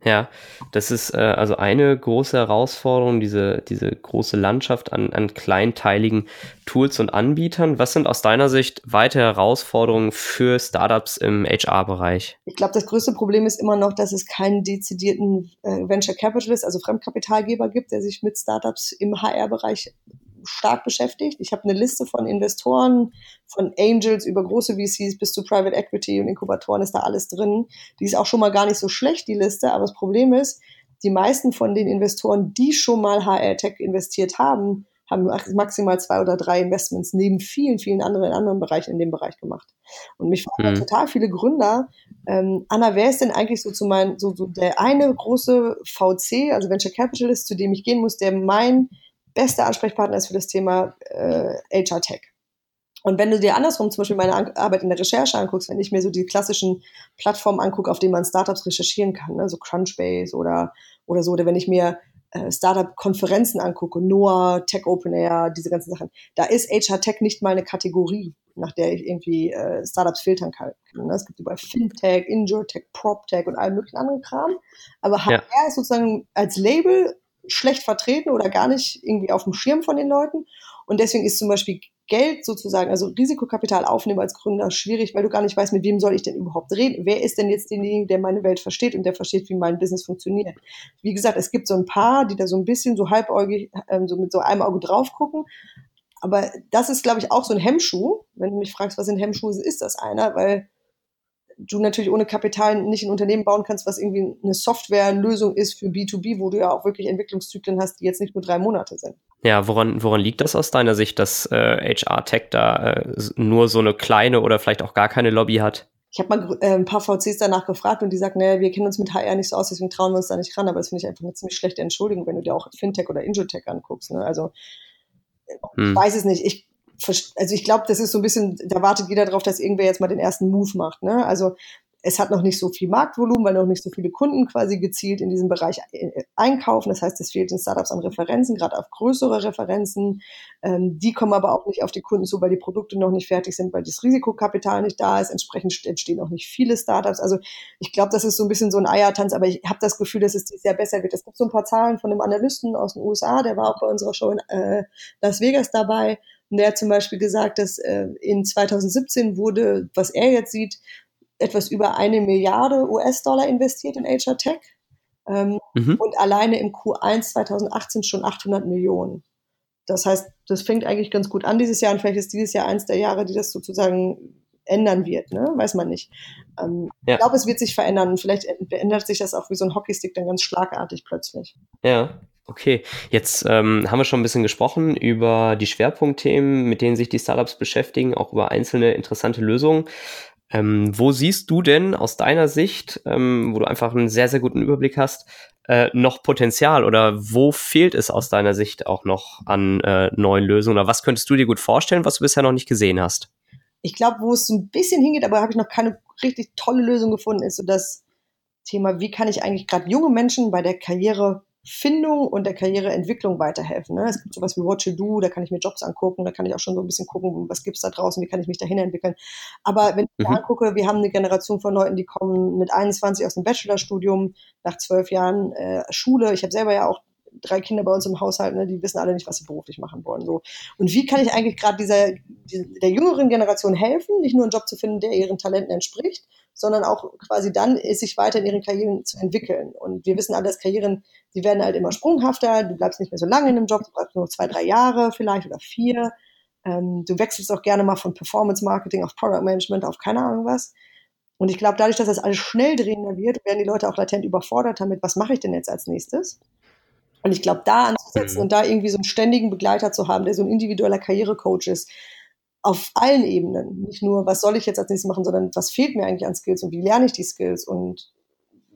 Ja, das ist äh, also eine große Herausforderung, diese, diese große Landschaft an, an kleinteiligen Tools und Anbietern. Was sind aus deiner Sicht weitere Herausforderungen für Startups im HR-Bereich? Ich glaube, das größte Problem ist immer noch, dass es keinen dezidierten äh, Venture Capitalist, also Fremdkapitalgeber gibt, der sich mit Startups im HR-Bereich stark beschäftigt. Ich habe eine Liste von Investoren, von Angels über große VCs bis zu Private Equity und Inkubatoren ist da alles drin. Die ist auch schon mal gar nicht so schlecht, die Liste, aber das Problem ist, die meisten von den Investoren, die schon mal HR Tech investiert haben, haben maximal zwei oder drei Investments neben vielen, vielen anderen in anderen Bereichen in dem Bereich gemacht. Und mich fragen mhm. total viele Gründer, ähm, Anna, wer ist denn eigentlich so zu mein, so, so der eine große VC, also Venture Capitalist, zu dem ich gehen muss, der mein beste Ansprechpartner ist für das Thema äh, HR Tech. Und wenn du dir andersrum zum Beispiel meine Arbeit in der Recherche anguckst, wenn ich mir so die klassischen Plattformen angucke, auf denen man Startups recherchieren kann, ne, so Crunchbase oder, oder so, oder wenn ich mir äh, Startup-Konferenzen angucke, NOAA, Tech Open Air, diese ganzen Sachen, da ist HR Tech nicht mal eine Kategorie, nach der ich irgendwie äh, Startups filtern kann. Ne? Es gibt überall Fintech, Injurtech, PropTech und all möglichen anderen Kram. Aber HR ja. ist sozusagen als Label schlecht vertreten oder gar nicht irgendwie auf dem Schirm von den Leuten. Und deswegen ist zum Beispiel Geld sozusagen, also Risikokapital aufnehmen als Gründer schwierig, weil du gar nicht weißt, mit wem soll ich denn überhaupt reden? Wer ist denn jetzt derjenige, der meine Welt versteht und der versteht, wie mein Business funktioniert? Wie gesagt, es gibt so ein paar, die da so ein bisschen so halbäugig, ähm, so mit so einem Auge drauf gucken. Aber das ist, glaube ich, auch so ein Hemmschuh. Wenn du mich fragst, was sind Hemmschuhe, ist das einer, weil du natürlich ohne Kapital nicht ein Unternehmen bauen kannst, was irgendwie eine Softwarelösung ist für B2B, wo du ja auch wirklich Entwicklungszyklen hast, die jetzt nicht nur drei Monate sind. Ja, woran, woran liegt das aus deiner Sicht, dass äh, HR Tech da äh, nur so eine kleine oder vielleicht auch gar keine Lobby hat? Ich habe mal äh, ein paar VCs danach gefragt und die sagen, naja, wir kennen uns mit HR nicht so aus, deswegen trauen wir uns da nicht ran. Aber das finde ich einfach eine ziemlich schlechte Entschuldigung, wenn du dir auch Fintech oder Injotech anguckst. Ne? Also hm. ich weiß es nicht. Ich also ich glaube, das ist so ein bisschen, da wartet jeder darauf, dass irgendwer jetzt mal den ersten Move macht. Ne? Also es hat noch nicht so viel Marktvolumen, weil noch nicht so viele Kunden quasi gezielt in diesem Bereich äh, einkaufen. Das heißt, es fehlt den Startups an Referenzen, gerade auf größere Referenzen. Ähm, die kommen aber auch nicht auf die Kunden zu, weil die Produkte noch nicht fertig sind, weil das Risikokapital nicht da ist. Entsprechend entstehen auch nicht viele Startups. Also ich glaube, das ist so ein bisschen so ein Eiertanz, aber ich habe das Gefühl, dass es dieses Jahr besser wird. Es gibt so ein paar Zahlen von einem Analysten aus den USA, der war auch bei unserer Show in äh, Las Vegas dabei. Und der hat zum Beispiel gesagt, dass äh, in 2017 wurde, was er jetzt sieht, etwas über eine Milliarde US-Dollar investiert in HR Tech. Ähm, mhm. Und alleine im Q1 2018 schon 800 Millionen. Das heißt, das fängt eigentlich ganz gut an dieses Jahr und vielleicht ist dieses Jahr eins der Jahre, die das sozusagen ändern wird, ne? Weiß man nicht. Ähm, ja. Ich glaube, es wird sich verändern und vielleicht verändert sich das auch wie so ein Hockeystick dann ganz schlagartig plötzlich. Ja, Okay, jetzt ähm, haben wir schon ein bisschen gesprochen über die Schwerpunktthemen, mit denen sich die Startups beschäftigen, auch über einzelne interessante Lösungen. Ähm, wo siehst du denn aus deiner Sicht, ähm, wo du einfach einen sehr, sehr guten Überblick hast, äh, noch Potenzial oder wo fehlt es aus deiner Sicht auch noch an äh, neuen Lösungen oder was könntest du dir gut vorstellen, was du bisher noch nicht gesehen hast? Ich glaube, wo es so ein bisschen hingeht, aber habe ich noch keine richtig tolle Lösung gefunden, ist so das Thema, wie kann ich eigentlich gerade junge Menschen bei der Karriere Findung und der Karriereentwicklung weiterhelfen. Ne? Es gibt sowas wie What You Do, da kann ich mir Jobs angucken, da kann ich auch schon so ein bisschen gucken, was gibt's da draußen, wie kann ich mich dahin entwickeln. Aber wenn ich mhm. mir angucke, wir haben eine Generation von Leuten, die kommen mit 21 aus dem Bachelorstudium, nach zwölf Jahren äh, Schule. Ich habe selber ja auch drei Kinder bei uns im Haushalt, ne, die wissen alle nicht, was sie beruflich machen wollen. So. Und wie kann ich eigentlich gerade dieser, der jüngeren Generation helfen, nicht nur einen Job zu finden, der ihren Talenten entspricht, sondern auch quasi dann sich weiter in ihren Karrieren zu entwickeln. Und wir wissen alle, dass Karrieren, die werden halt immer sprunghafter, du bleibst nicht mehr so lange in einem Job, du bleibst nur zwei, drei Jahre vielleicht oder vier. Ähm, du wechselst auch gerne mal von Performance Marketing auf Product Management auf keine Ahnung was. Und ich glaube, dadurch, dass das alles schnell drehender wird, werden die Leute auch latent überfordert damit, was mache ich denn jetzt als nächstes? Und ich glaube, da anzusetzen mhm. und da irgendwie so einen ständigen Begleiter zu haben, der so ein individueller Karrierecoach ist, auf allen Ebenen. Nicht nur, was soll ich jetzt als nächstes machen, sondern was fehlt mir eigentlich an Skills und wie lerne ich die Skills und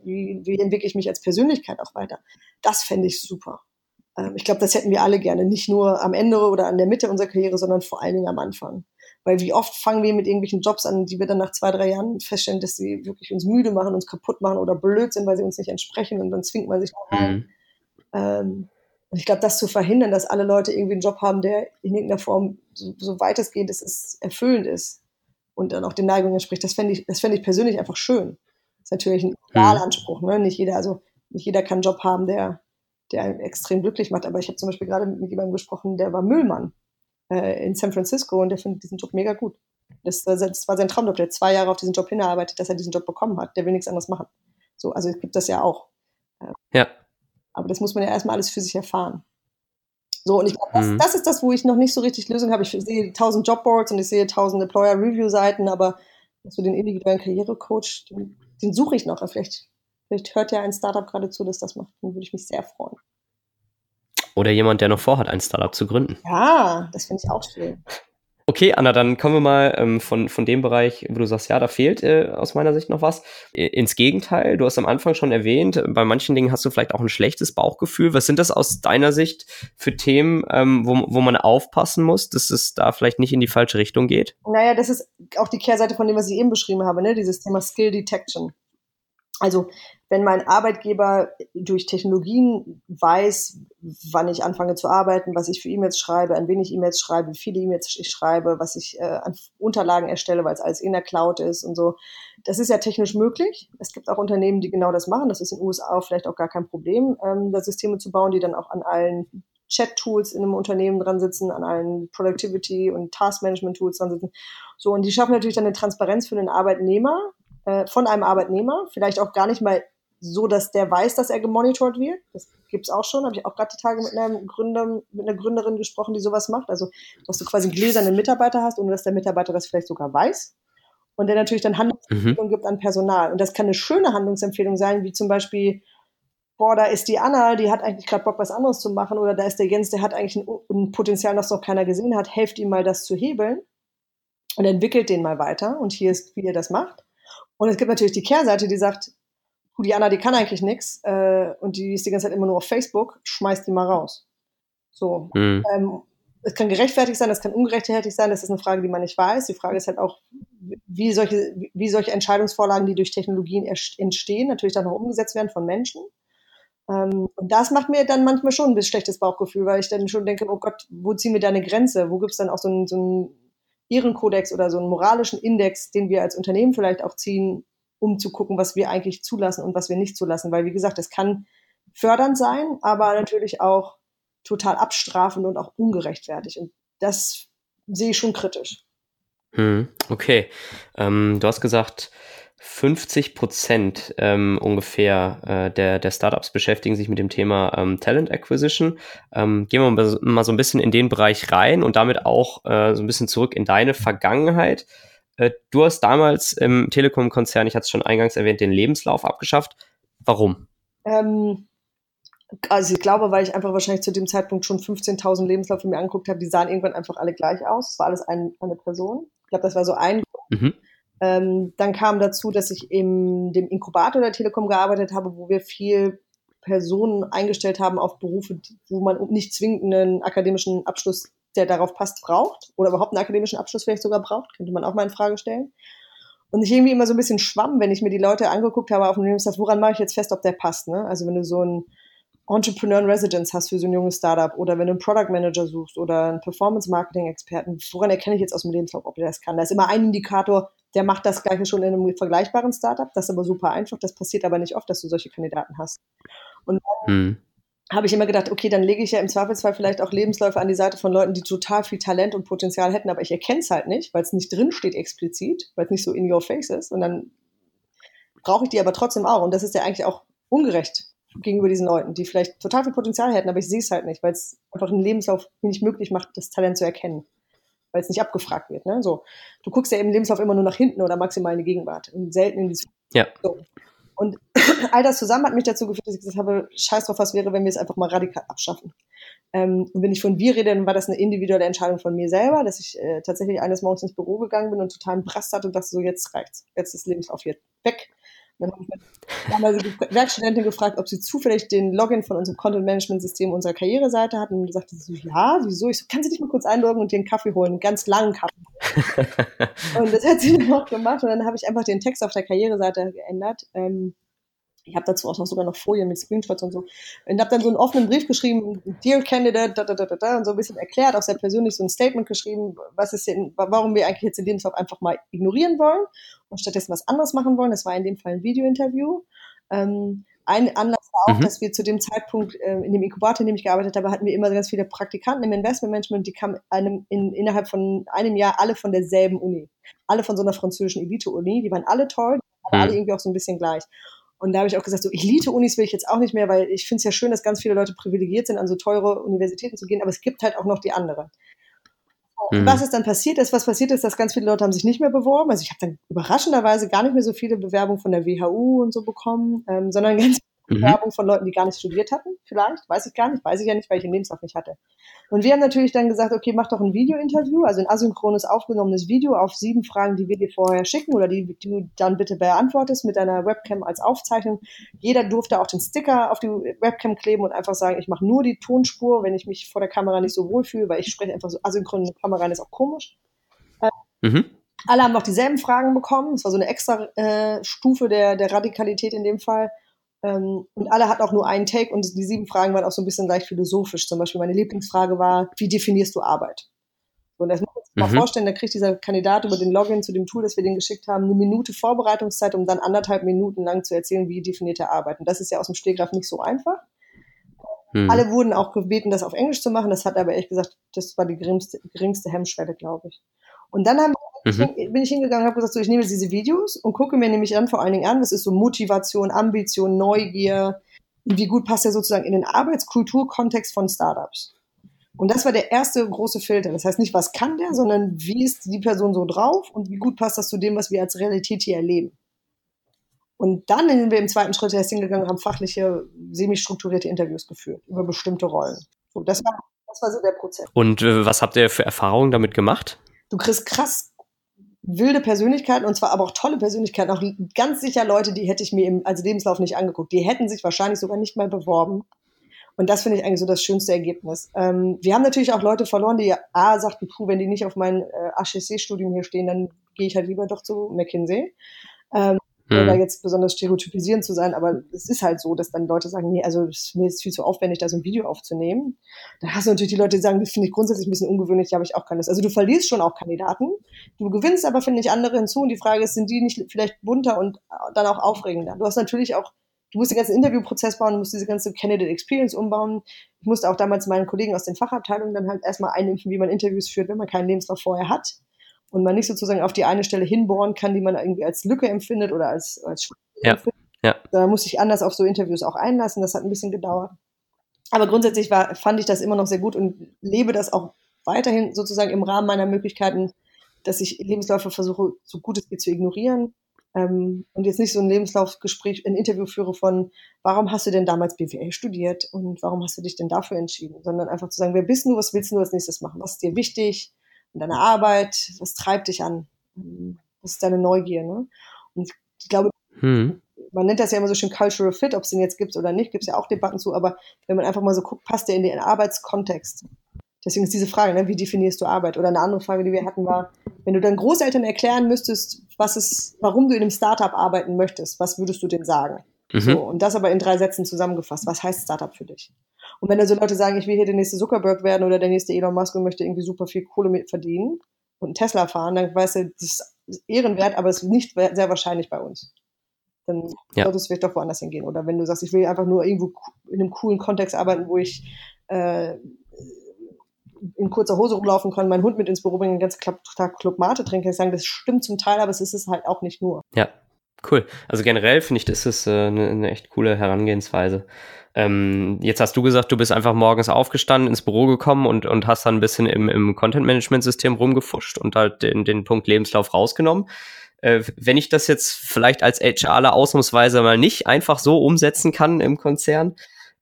wie, wie entwickle ich mich als Persönlichkeit auch weiter. Das fände ich super. Ähm, ich glaube, das hätten wir alle gerne. Nicht nur am Ende oder an der Mitte unserer Karriere, sondern vor allen Dingen am Anfang. Weil wie oft fangen wir mit irgendwelchen Jobs an, die wir dann nach zwei, drei Jahren feststellen, dass sie wirklich uns müde machen, uns kaputt machen oder blöd sind, weil sie uns nicht entsprechen und dann zwingt man sich. Mhm. Ähm, und ich glaube, das zu verhindern, dass alle Leute irgendwie einen Job haben, der in irgendeiner Form so, so weitestgehend ist, ist, erfüllend ist und dann auch den Neigungen entspricht, das fände ich, das fände ich persönlich einfach schön. Das ist natürlich ein Idealanspruch, ne? Nicht jeder, also nicht jeder kann einen Job haben, der, der einen extrem glücklich macht. Aber ich habe zum Beispiel gerade mit jemandem gesprochen, der war Müllmann äh, in San Francisco und der findet diesen Job mega gut. Das, das war sein Traumjob. Der zwei Jahre auf diesen Job hingearbeitet, dass er diesen Job bekommen hat. Der will nichts anderes machen. So, also es gibt das ja auch. Ja. Aber das muss man ja erstmal alles für sich erfahren. So, und ich glaube, das, mhm. das, ist das, wo ich noch nicht so richtig Lösung habe. Ich sehe tausend Jobboards und ich sehe tausend Employer-Review-Seiten, aber so den individuellen Karrierecoach, den, den suche ich noch. Vielleicht, vielleicht hört ja ein Startup gerade zu, das das macht. Dann würde ich mich sehr freuen. Oder jemand, der noch vorhat, ein Startup zu gründen. Ja, das finde ich auch schön. Okay, Anna, dann kommen wir mal ähm, von, von dem Bereich, wo du sagst, ja, da fehlt äh, aus meiner Sicht noch was, ins Gegenteil. Du hast am Anfang schon erwähnt, bei manchen Dingen hast du vielleicht auch ein schlechtes Bauchgefühl. Was sind das aus deiner Sicht für Themen, ähm, wo, wo man aufpassen muss, dass es da vielleicht nicht in die falsche Richtung geht? Naja, das ist auch die Kehrseite von dem, was ich eben beschrieben habe, ne? dieses Thema Skill Detection. Also wenn mein Arbeitgeber durch Technologien weiß, wann ich anfange zu arbeiten, was ich für E-Mails schreibe, an wen ich E-Mails schreibe, wie viele E-Mails ich schreibe, was ich äh, an Unterlagen erstelle, weil es alles in der Cloud ist und so. Das ist ja technisch möglich. Es gibt auch Unternehmen, die genau das machen. Das ist in den USA vielleicht auch gar kein Problem, ähm, da Systeme zu bauen, die dann auch an allen Chat-Tools in einem Unternehmen dran sitzen, an allen Productivity- und Task-Management-Tools dran sitzen. So, und die schaffen natürlich dann eine Transparenz für den Arbeitnehmer, äh, von einem Arbeitnehmer, vielleicht auch gar nicht mal so, dass der weiß, dass er gemonitort wird. Das gibt's auch schon. Habe ich auch gerade die Tage mit einem Gründer, mit einer Gründerin gesprochen, die sowas macht. Also, dass du quasi gläserne Mitarbeiter hast, ohne dass der Mitarbeiter das vielleicht sogar weiß. Und der natürlich dann Handlungsempfehlungen mhm. gibt an Personal. Und das kann eine schöne Handlungsempfehlung sein, wie zum Beispiel, boah, da ist die Anna, die hat eigentlich gerade Bock, was anderes zu machen. Oder da ist der Jens, der hat eigentlich ein, ein Potenzial, das noch keiner gesehen hat. Helft ihm mal, das zu hebeln. Und entwickelt den mal weiter. Und hier ist, wie ihr das macht. Und es gibt natürlich die Kehrseite, die sagt, die Anna, die kann eigentlich nichts äh, und die ist die ganze Zeit immer nur auf Facebook, schmeißt die mal raus. So. Mhm. Ähm, es kann gerechtfertigt sein, es kann ungerechtfertigt sein, das ist eine Frage, die man nicht weiß. Die Frage ist halt auch, wie solche, wie solche Entscheidungsvorlagen, die durch Technologien entstehen, natürlich dann auch umgesetzt werden von Menschen. Ähm, und das macht mir dann manchmal schon ein schlechtes Bauchgefühl, weil ich dann schon denke, oh Gott, wo ziehen wir da eine Grenze? Wo gibt es dann auch so einen, so einen Ehrenkodex oder so einen moralischen Index, den wir als Unternehmen vielleicht auch ziehen, um zu gucken, was wir eigentlich zulassen und was wir nicht zulassen. Weil, wie gesagt, das kann fördernd sein, aber natürlich auch total abstrafend und auch ungerechtfertigt. Und das sehe ich schon kritisch. Hm, okay. Ähm, du hast gesagt, 50 Prozent ähm, ungefähr äh, der, der Startups beschäftigen sich mit dem Thema ähm, Talent Acquisition. Ähm, gehen wir mal so ein bisschen in den Bereich rein und damit auch äh, so ein bisschen zurück in deine Vergangenheit. Äh, du hast damals im Telekom-Konzern, ich hatte es schon eingangs erwähnt, den Lebenslauf abgeschafft. Warum? Ähm, also ich glaube, weil ich einfach wahrscheinlich zu dem Zeitpunkt schon 15.000 Lebenslaufe mir angeguckt habe, die sahen irgendwann einfach alle gleich aus. Es war alles ein, eine Person. Ich glaube, das war so ein. Mhm. Ähm, dann kam dazu, dass ich in dem Inkubator der Telekom gearbeitet habe, wo wir viel Personen eingestellt haben auf Berufe, wo man nicht zwingend einen akademischen Abschluss der darauf passt, braucht oder überhaupt einen akademischen Abschluss vielleicht sogar braucht, könnte man auch mal in Frage stellen. Und ich irgendwie immer so ein bisschen schwamm, wenn ich mir die Leute angeguckt habe auf dem Lebenslauf, woran mache ich jetzt fest, ob der passt. Ne? Also wenn du so einen Entrepreneur in Residence hast für so ein junges Startup oder wenn du einen Product Manager suchst oder einen Performance Marketing Experten, woran erkenne ich jetzt aus dem Lebenslauf, ob der das kann? Da ist immer ein Indikator, der macht das gleiche schon in einem vergleichbaren Startup. Das ist aber super einfach. Das passiert aber nicht oft, dass du solche Kandidaten hast. Und hm habe ich immer gedacht, okay, dann lege ich ja im Zweifelsfall vielleicht auch Lebensläufe an die Seite von Leuten, die total viel Talent und Potenzial hätten, aber ich erkenne es halt nicht, weil es nicht drin steht explizit, weil es nicht so in your face ist. Und dann brauche ich die aber trotzdem auch. Und das ist ja eigentlich auch ungerecht gegenüber diesen Leuten, die vielleicht total viel Potenzial hätten, aber ich sehe es halt nicht, weil es einfach einen Lebenslauf nicht möglich macht, das Talent zu erkennen. Weil es nicht abgefragt wird. Ne? So, du guckst ja im Lebenslauf immer nur nach hinten oder maximal in die Gegenwart und selten in die Zukunft. Ja. So. Und all das zusammen hat mich dazu geführt, dass ich gesagt habe, scheiß drauf, was wäre, wenn wir es einfach mal radikal abschaffen. Ähm, und wenn ich von wir rede, dann war das eine individuelle Entscheidung von mir selber, dass ich äh, tatsächlich eines Morgens ins Büro gegangen bin und total einen Brast hatte und dachte so, jetzt reicht's. Jetzt ist Lebenslauf hier weg. Dann habe ich meine die Werkstudentin gefragt, ob sie zufällig den Login von unserem Content-Management-System unserer Karriereseite hatten. Und die sagte so, ja, wieso? Ich so, kann sie dich mal kurz einloggen und dir einen Kaffee holen, einen ganz langen Kaffee. und das hat sie dann auch gemacht und dann habe ich einfach den Text auf der Karriereseite geändert. Ähm, ich habe dazu auch noch sogar noch Folien mit Screenshots und so. Und habe dann so einen offenen Brief geschrieben, Dear Candidate, da, da, da, da, und so ein bisschen erklärt, auch sehr persönlich so ein Statement geschrieben, was ist denn, warum wir eigentlich jetzt den Lebenslauf einfach mal ignorieren wollen und stattdessen was anderes machen wollen. Das war in dem Fall ein Videointerview. Ähm, ein Anlass war auch, mhm. dass wir zu dem Zeitpunkt äh, in dem Inkubator, in dem ich gearbeitet habe, hatten wir immer ganz viele Praktikanten im Investmentmanagement, die kamen einem in, innerhalb von einem Jahr alle von derselben Uni. Alle von so einer französischen Elite-Uni, die waren alle toll, aber mhm. alle irgendwie auch so ein bisschen gleich. Und da habe ich auch gesagt, so Elite-Unis will ich jetzt auch nicht mehr, weil ich finde es ja schön, dass ganz viele Leute privilegiert sind, an so teure Universitäten zu gehen, aber es gibt halt auch noch die anderen. Mhm. Was ist dann passiert ist, was passiert ist, dass ganz viele Leute haben sich nicht mehr beworben. Also ich habe dann überraschenderweise gar nicht mehr so viele Bewerbungen von der WHU und so bekommen, ähm, sondern ganz mhm. Werbung von Leuten, die gar nicht studiert hatten, vielleicht, weiß ich gar nicht, weiß ich ja nicht, weil ich den Lebenslauf nicht hatte. Und wir haben natürlich dann gesagt, okay, mach doch ein Video-Interview, also ein asynchrones aufgenommenes Video auf sieben Fragen, die wir dir vorher schicken oder die, die du dann bitte beantwortest mit deiner Webcam als Aufzeichnung. Jeder durfte auch den Sticker auf die Webcam kleben und einfach sagen, ich mache nur die Tonspur, wenn ich mich vor der Kamera nicht so wohlfühle, weil ich spreche einfach so asynchron in die Kamera rein, ist auch komisch. Mhm. Alle haben noch dieselben Fragen bekommen. Es war so eine extra äh, Stufe der, der Radikalität in dem Fall. Ähm, und alle hatten auch nur einen Take und die sieben Fragen waren auch so ein bisschen leicht philosophisch. Zum Beispiel meine Lieblingsfrage war, wie definierst du Arbeit? Und das muss man sich mhm. mal vorstellen, da kriegt dieser Kandidat über den Login zu dem Tool, das wir den geschickt haben, eine Minute Vorbereitungszeit, um dann anderthalb Minuten lang zu erzählen, wie definiert er Arbeit. Und das ist ja aus dem Stegreif nicht so einfach. Mhm. Alle wurden auch gebeten, das auf Englisch zu machen. Das hat aber ehrlich gesagt, das war die geringste, geringste Hemmschwelle, glaube ich. Und dann haben, mhm. bin ich hingegangen und habe gesagt, so, ich nehme jetzt diese Videos und gucke mir nämlich dann vor allen Dingen an, was ist so Motivation, Ambition, Neugier, wie gut passt er sozusagen in den Arbeitskulturkontext von Startups. Und das war der erste große Filter. Das heißt nicht, was kann der, sondern wie ist die Person so drauf und wie gut passt das zu dem, was wir als Realität hier erleben. Und dann sind wir im zweiten Schritt erst hingegangen und haben fachliche, semi-strukturierte Interviews geführt über bestimmte Rollen. So, das war, das war so der Prozess. Und äh, was habt ihr für Erfahrungen damit gemacht? du kriegst krass wilde Persönlichkeiten und zwar aber auch tolle Persönlichkeiten, auch ganz sicher Leute, die hätte ich mir im, als Lebenslauf nicht angeguckt. Die hätten sich wahrscheinlich sogar nicht mal beworben. Und das finde ich eigentlich so das schönste Ergebnis. Ähm, wir haben natürlich auch Leute verloren, die A sagten, puh, wenn die nicht auf mein äh, HSC-Studium hier stehen, dann gehe ich halt lieber doch zu McKinsey. Ähm, mhm. oder jetzt besonders stereotypisierend zu sein, aber es ist halt so, dass dann Leute sagen, nee, also mir ist viel zu aufwendig, da so ein Video aufzunehmen. Da hast du natürlich die Leute, die sagen, das finde ich grundsätzlich ein bisschen ungewöhnlich, da habe ich auch keine Lust. Also du verlierst schon auch Kandidaten, du gewinnst aber, finde ich, andere hinzu und die Frage ist, sind die nicht vielleicht bunter und dann auch aufregender? Du hast natürlich auch du musst den ganzen Interviewprozess bauen, du musst diese ganze Candidate Experience umbauen. Ich musste auch damals meinen Kollegen aus den Fachabteilungen dann halt erstmal einimpfen, wie man Interviews führt, wenn man keinen Lebenslauf vorher hat und man nicht sozusagen auf die eine Stelle hinbohren kann, die man irgendwie als Lücke empfindet oder als, als ja. empfindet. Ja. Da muss ich anders auf so Interviews auch einlassen. Das hat ein bisschen gedauert. Aber grundsätzlich war, fand ich das immer noch sehr gut und lebe das auch weiterhin sozusagen im Rahmen meiner Möglichkeiten, dass ich Lebensläufe versuche, so gut es geht zu ignorieren. Ähm, und jetzt nicht so ein Lebenslaufgespräch, ein Interview führe von, warum hast du denn damals BWL studiert und warum hast du dich denn dafür entschieden, sondern einfach zu sagen, wer bist du, was willst du als nächstes machen, was ist dir wichtig, in deiner Arbeit? Was treibt dich an? Was ist deine Neugier? Ne? Und ich glaube, hm. man nennt das ja immer so schön Cultural Fit, ob es den jetzt gibt oder nicht, gibt es ja auch Debatten zu, aber wenn man einfach mal so guckt, passt der in den Arbeitskontext? Deswegen ist diese Frage, ne, wie definierst du Arbeit? Oder eine andere Frage, die wir hatten, war, wenn du deinen Großeltern erklären müsstest, was ist, warum du in einem Startup arbeiten möchtest, was würdest du denen sagen? Mhm. So, und das aber in drei Sätzen zusammengefasst. Was heißt Startup für dich? Und wenn da so Leute sagen, ich will hier der nächste Zuckerberg werden oder der nächste Elon Musk und möchte irgendwie super viel Kohle mit verdienen und einen Tesla fahren, dann weißt du, das ist ehrenwert, aber es ist nicht sehr wahrscheinlich bei uns. Dann ja. sollte es vielleicht doch woanders hingehen. Oder wenn du sagst, ich will einfach nur irgendwo in einem coolen Kontext arbeiten, wo ich äh, in kurzer Hose rumlaufen kann, meinen Hund mit ins Büro bringen, den ganzen Tag Club Mate trinken, kann ich sagen, das stimmt zum Teil, aber es ist es halt auch nicht nur. Ja, cool. Also generell finde ich, das ist äh, eine, eine echt coole Herangehensweise. Ähm, jetzt hast du gesagt, du bist einfach morgens aufgestanden, ins Büro gekommen und, und hast dann ein bisschen im, im Content-Management-System rumgefuscht und halt den, den Punkt Lebenslauf rausgenommen. Äh, wenn ich das jetzt vielleicht als HRler ausnahmsweise mal nicht einfach so umsetzen kann im Konzern,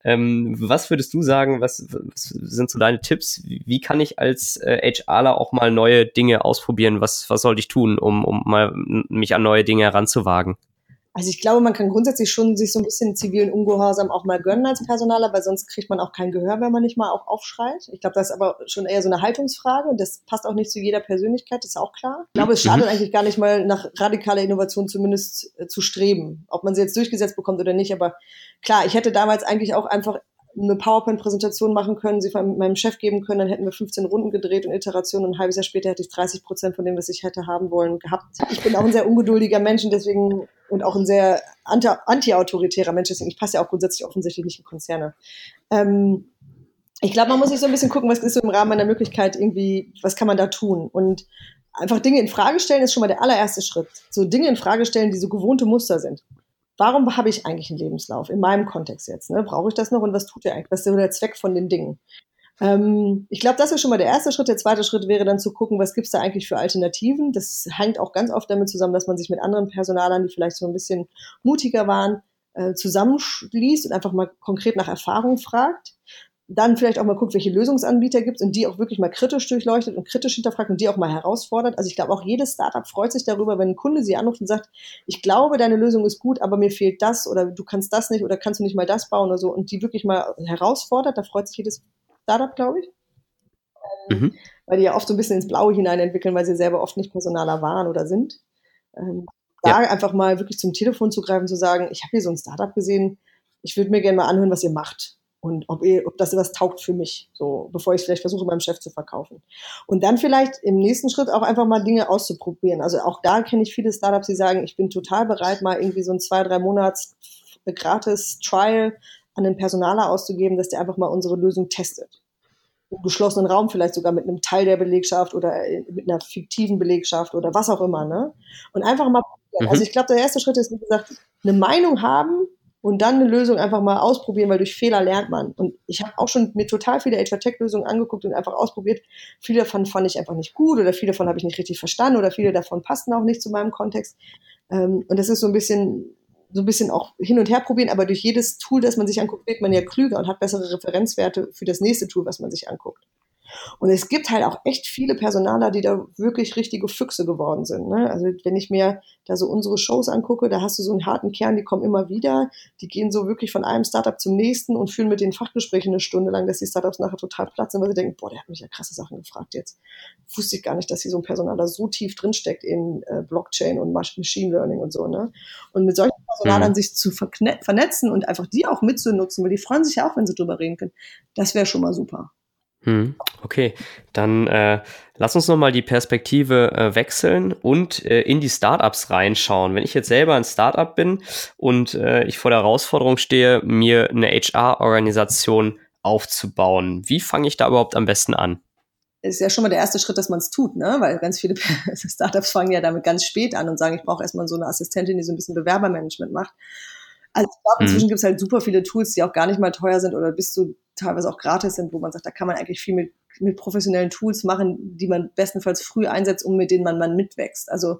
ähm, was würdest du sagen, was, was, sind so deine Tipps? Wie kann ich als äh, HRler auch mal neue Dinge ausprobieren? Was, was sollte ich tun, um, um mal mich an neue Dinge heranzuwagen? Also ich glaube, man kann grundsätzlich schon sich so ein bisschen zivilen Ungehorsam auch mal gönnen als Personaler, weil sonst kriegt man auch kein Gehör, wenn man nicht mal auch aufschreit. Ich glaube, das ist aber schon eher so eine Haltungsfrage und das passt auch nicht zu jeder Persönlichkeit, das ist auch klar. Ich glaube, es schadet mhm. eigentlich gar nicht mal nach radikaler Innovation zumindest äh, zu streben, ob man sie jetzt durchgesetzt bekommt oder nicht. Aber klar, ich hätte damals eigentlich auch einfach eine PowerPoint-Präsentation machen können, sie von meinem Chef geben können, dann hätten wir 15 Runden gedreht und Iterationen und ein halbes Jahr später hätte ich 30 Prozent von dem, was ich hätte haben wollen, gehabt. Ich bin auch ein sehr ungeduldiger Mensch und deswegen und auch ein sehr anti-autoritärer Mensch, deswegen ich passe ja auch grundsätzlich offensichtlich nicht in Konzerne. Ähm, ich glaube, man muss sich so ein bisschen gucken, was ist so im Rahmen meiner Möglichkeit irgendwie, was kann man da tun? Und einfach Dinge in Frage stellen ist schon mal der allererste Schritt. So Dinge in Frage stellen, die so gewohnte Muster sind warum habe ich eigentlich einen Lebenslauf in meinem Kontext jetzt? Ne? Brauche ich das noch und was tut der eigentlich? Was ist so der Zweck von den Dingen? Ähm, ich glaube, das ist schon mal der erste Schritt. Der zweite Schritt wäre dann zu gucken, was gibt es da eigentlich für Alternativen? Das hängt auch ganz oft damit zusammen, dass man sich mit anderen Personalern, die vielleicht so ein bisschen mutiger waren, äh, zusammenschließt und einfach mal konkret nach Erfahrung fragt dann vielleicht auch mal guckt, welche Lösungsanbieter gibt es und die auch wirklich mal kritisch durchleuchtet und kritisch hinterfragt und die auch mal herausfordert. Also ich glaube, auch jedes Startup freut sich darüber, wenn ein Kunde sie anruft und sagt, ich glaube, deine Lösung ist gut, aber mir fehlt das oder du kannst das nicht oder kannst du nicht mal das bauen oder so und die wirklich mal herausfordert. Da freut sich jedes Startup, glaube ich. Mhm. Weil die ja oft so ein bisschen ins Blaue hinein entwickeln, weil sie selber oft nicht Personaler waren oder sind. Ähm, da ja. einfach mal wirklich zum Telefon zu greifen, zu sagen, ich habe hier so ein Startup gesehen, ich würde mir gerne mal anhören, was ihr macht und ob, ihr, ob das etwas taugt für mich, so bevor ich vielleicht versuche, meinem Chef zu verkaufen. Und dann vielleicht im nächsten Schritt auch einfach mal Dinge auszuprobieren. Also auch da kenne ich viele Startups, die sagen, ich bin total bereit, mal irgendwie so ein zwei, drei Monats gratis Trial an den Personaler auszugeben, dass der einfach mal unsere Lösung testet. Im geschlossenen Raum vielleicht sogar mit einem Teil der Belegschaft oder mit einer fiktiven Belegschaft oder was auch immer, ne? Und einfach mal, mhm. also ich glaube, der erste Schritt ist, wie gesagt, eine Meinung haben, und dann eine Lösung einfach mal ausprobieren, weil durch Fehler lernt man. Und ich habe auch schon mir total viele HR-Tech-Lösungen angeguckt und einfach ausprobiert. Viele davon fand ich einfach nicht gut oder viele davon habe ich nicht richtig verstanden oder viele davon passten auch nicht zu meinem Kontext. Ähm, und das ist so ein bisschen so ein bisschen auch hin und her probieren, aber durch jedes Tool, das man sich anguckt, wird man ja klüger und hat bessere Referenzwerte für das nächste Tool, was man sich anguckt. Und es gibt halt auch echt viele Personaler, die da wirklich richtige Füchse geworden sind. Ne? Also wenn ich mir da so unsere Shows angucke, da hast du so einen harten Kern, die kommen immer wieder, die gehen so wirklich von einem Startup zum nächsten und führen mit den Fachgesprächen eine Stunde lang, dass die Startups nachher total platt sind, weil sie denken, boah, der hat mich ja krasse Sachen gefragt jetzt. Wusste ich gar nicht, dass hier so ein Personaler so tief drinsteckt in äh, Blockchain und Machine Learning und so. Ne? Und mit solchen Personalern mhm. sich zu vernetzen und einfach die auch mitzunutzen, weil die freuen sich ja auch, wenn sie drüber reden können, das wäre schon mal super. Hm, okay, dann äh, lass uns nochmal die Perspektive äh, wechseln und äh, in die Startups reinschauen. Wenn ich jetzt selber ein Startup bin und äh, ich vor der Herausforderung stehe, mir eine HR-Organisation aufzubauen, wie fange ich da überhaupt am besten an? ist ja schon mal der erste Schritt, dass man es tut, ne? Weil ganz viele Startups fangen ja damit ganz spät an und sagen, ich brauche erstmal so eine Assistentin, die so ein bisschen Bewerbermanagement macht. Also ich glaube, inzwischen mhm. gibt es halt super viele Tools, die auch gar nicht mal teuer sind oder bis zu teilweise auch gratis sind, wo man sagt, da kann man eigentlich viel mit, mit professionellen Tools machen, die man bestenfalls früh einsetzt, um mit denen man, man mitwächst. Also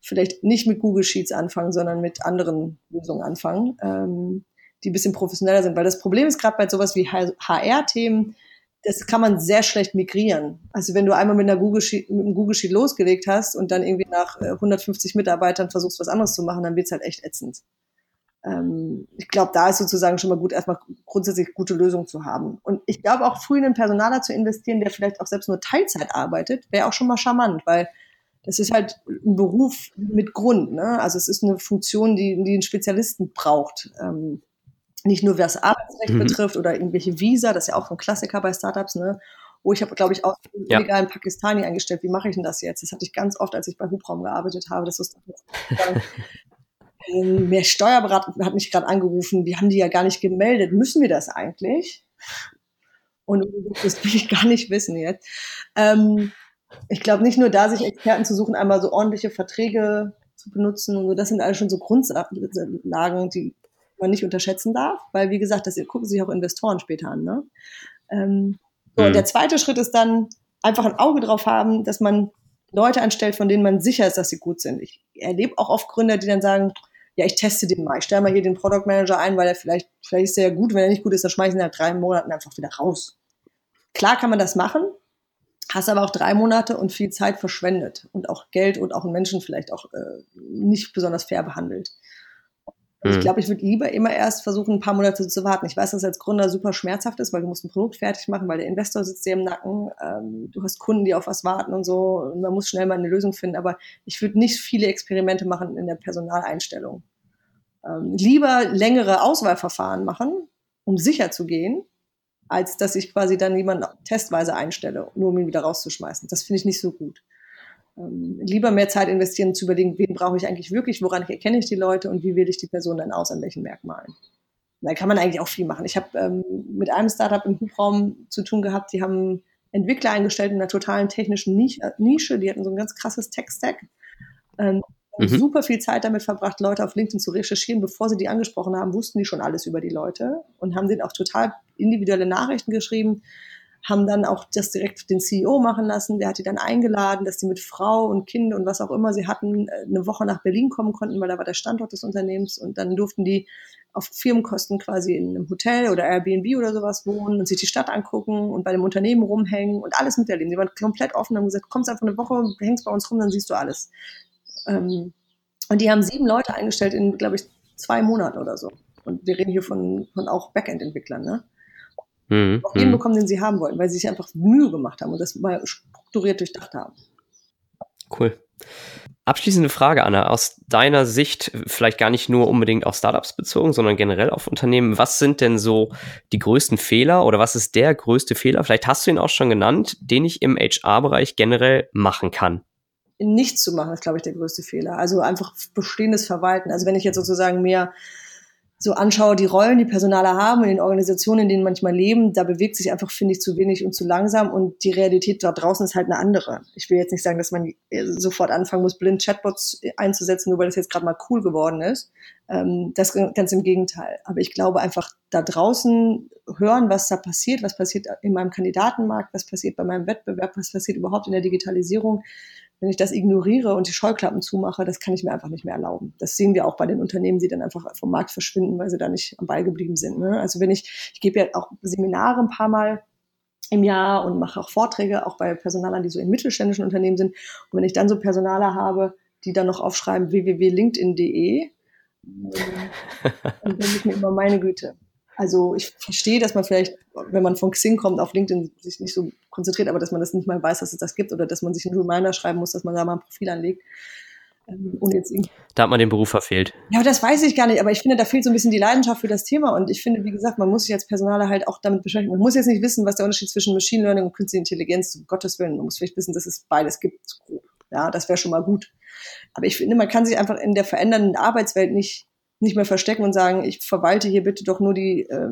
vielleicht nicht mit Google Sheets anfangen, sondern mit anderen Lösungen anfangen, ähm, die ein bisschen professioneller sind. Weil das Problem ist gerade bei sowas wie HR-Themen, das kann man sehr schlecht migrieren. Also wenn du einmal mit, einer Google Sheet, mit einem Google Sheet losgelegt hast und dann irgendwie nach 150 äh, Mitarbeitern versuchst, was anderes zu machen, dann wird's halt echt ätzend ich glaube, da ist sozusagen schon mal gut, erstmal grundsätzlich gute Lösungen zu haben. Und ich glaube auch früh in einen Personaler zu investieren, der vielleicht auch selbst nur Teilzeit arbeitet, wäre auch schon mal charmant, weil das ist halt ein Beruf mit Grund. Ne? Also es ist eine Funktion, die, die einen Spezialisten braucht. Ähm, nicht nur was Arbeitsrecht mhm. betrifft oder irgendwelche Visa, das ist ja auch ein Klassiker bei Startups, ne? Oh, ich habe, glaube ich, auch ja. illegalen Pakistani eingestellt. Wie mache ich denn das jetzt? Das hatte ich ganz oft, als ich bei Hubraum gearbeitet habe. Das ist ähm, der Steuerberater hat mich gerade angerufen, wir haben die ja gar nicht gemeldet. Müssen wir das eigentlich? Und das will ich gar nicht wissen jetzt. Ähm, ich glaube nicht nur da, sich Experten zu suchen, einmal so ordentliche Verträge zu benutzen und so, das sind alles schon so Grundlagen, die man nicht unterschätzen darf, weil wie gesagt, das gucken sich auch Investoren später an. Ne? Ähm, so, mhm. Und der zweite Schritt ist dann einfach ein Auge drauf haben, dass man Leute anstellt, von denen man sicher ist, dass sie gut sind. Ich erlebe auch oft Gründer, die dann sagen, ja, ich teste den mal. Ich stelle mal hier den Product Manager ein, weil er vielleicht, vielleicht ist er ja gut. Wenn er nicht gut ist, dann schmeißen wir nach drei Monaten einfach wieder raus. Klar kann man das machen, hast aber auch drei Monate und viel Zeit verschwendet und auch Geld und auch einen Menschen vielleicht auch äh, nicht besonders fair behandelt. Also ich glaube, ich würde lieber immer erst versuchen, ein paar Monate zu warten. Ich weiß, dass es als Gründer super schmerzhaft ist, weil du musst ein Produkt fertig machen, weil der Investor sitzt dir im Nacken, ähm, du hast Kunden, die auf was warten und so. Und man muss schnell mal eine Lösung finden. Aber ich würde nicht viele Experimente machen in der Personaleinstellung. Ähm, lieber längere Auswahlverfahren machen, um sicher zu gehen, als dass ich quasi dann jemanden testweise einstelle, nur um ihn wieder rauszuschmeißen. Das finde ich nicht so gut. Ähm, lieber mehr Zeit investieren, zu überlegen, wen brauche ich eigentlich wirklich, woran erkenne ich die Leute und wie wähle ich die Person dann aus, an welchen Merkmalen. Da kann man eigentlich auch viel machen. Ich habe ähm, mit einem Startup im Hubraum zu tun gehabt, die haben Entwickler eingestellt in einer totalen technischen äh, Nische, die hatten so ein ganz krasses Tech-Stack. Ähm, mhm. super viel Zeit damit verbracht, Leute auf LinkedIn zu recherchieren. Bevor sie die angesprochen haben, wussten die schon alles über die Leute und haben denen auch total individuelle Nachrichten geschrieben haben dann auch das direkt den CEO machen lassen. Der hat die dann eingeladen, dass sie mit Frau und Kind und was auch immer sie hatten, äh, eine Woche nach Berlin kommen konnten, weil da war der Standort des Unternehmens und dann durften die auf Firmenkosten quasi in einem Hotel oder Airbnb oder sowas wohnen und sich die Stadt angucken und bei dem Unternehmen rumhängen und alles miterleben. Sie waren komplett offen und haben gesagt, kommst einfach eine Woche, hängst bei uns rum, dann siehst du alles. Ähm, und die haben sieben Leute eingestellt in, glaube ich, zwei Monaten oder so. Und wir reden hier von, von auch Backend-Entwicklern, ne? Mhm. auch den mhm. bekommen, den sie haben wollen, weil sie sich einfach Mühe gemacht haben und das mal strukturiert durchdacht haben. Cool. Abschließende Frage, Anna, aus deiner Sicht, vielleicht gar nicht nur unbedingt auf Startups bezogen, sondern generell auf Unternehmen. Was sind denn so die größten Fehler oder was ist der größte Fehler? Vielleicht hast du ihn auch schon genannt, den ich im HR-Bereich generell machen kann. Nichts zu machen ist, glaube ich, der größte Fehler. Also einfach bestehendes Verwalten. Also wenn ich jetzt sozusagen mehr so anschaue, die Rollen, die Personale haben in den Organisationen, in denen manchmal leben, da bewegt sich einfach, finde ich, zu wenig und zu langsam und die Realität dort draußen ist halt eine andere. Ich will jetzt nicht sagen, dass man äh, sofort anfangen muss, blind Chatbots einzusetzen, nur weil das jetzt gerade mal cool geworden ist. Ähm, das ganz im Gegenteil. Aber ich glaube einfach da draußen hören, was da passiert, was passiert in meinem Kandidatenmarkt, was passiert bei meinem Wettbewerb, was passiert überhaupt in der Digitalisierung, wenn ich das ignoriere und die Scheuklappen zumache, das kann ich mir einfach nicht mehr erlauben. Das sehen wir auch bei den Unternehmen, die dann einfach vom Markt verschwinden, weil sie da nicht am Ball geblieben sind. Ne? Also wenn ich, ich gebe ja auch Seminare ein paar Mal im Jahr und mache auch Vorträge, auch bei Personalern, die so in mittelständischen Unternehmen sind. Und wenn ich dann so Personaler habe, die dann noch aufschreiben www.linkedin.de, dann denke ich mir immer, meine Güte, also ich verstehe, dass man vielleicht, wenn man von Xing kommt, auf LinkedIn sich nicht so konzentriert, aber dass man das nicht mal weiß, dass es das gibt oder dass man sich einen Reminder schreiben muss, dass man da mal ein Profil anlegt. Ähm, und jetzt da hat man den Beruf verfehlt. Ja, das weiß ich gar nicht, aber ich finde, da fehlt so ein bisschen die Leidenschaft für das Thema und ich finde, wie gesagt, man muss sich als Personaler halt auch damit beschäftigen. Man muss jetzt nicht wissen, was der Unterschied zwischen Machine Learning und Künstliche Intelligenz, um Gottes Willen, man muss vielleicht wissen, dass es beides gibt. Ja, das wäre schon mal gut. Aber ich finde, man kann sich einfach in der verändernden Arbeitswelt nicht nicht mehr verstecken und sagen, ich verwalte hier bitte doch nur die, äh,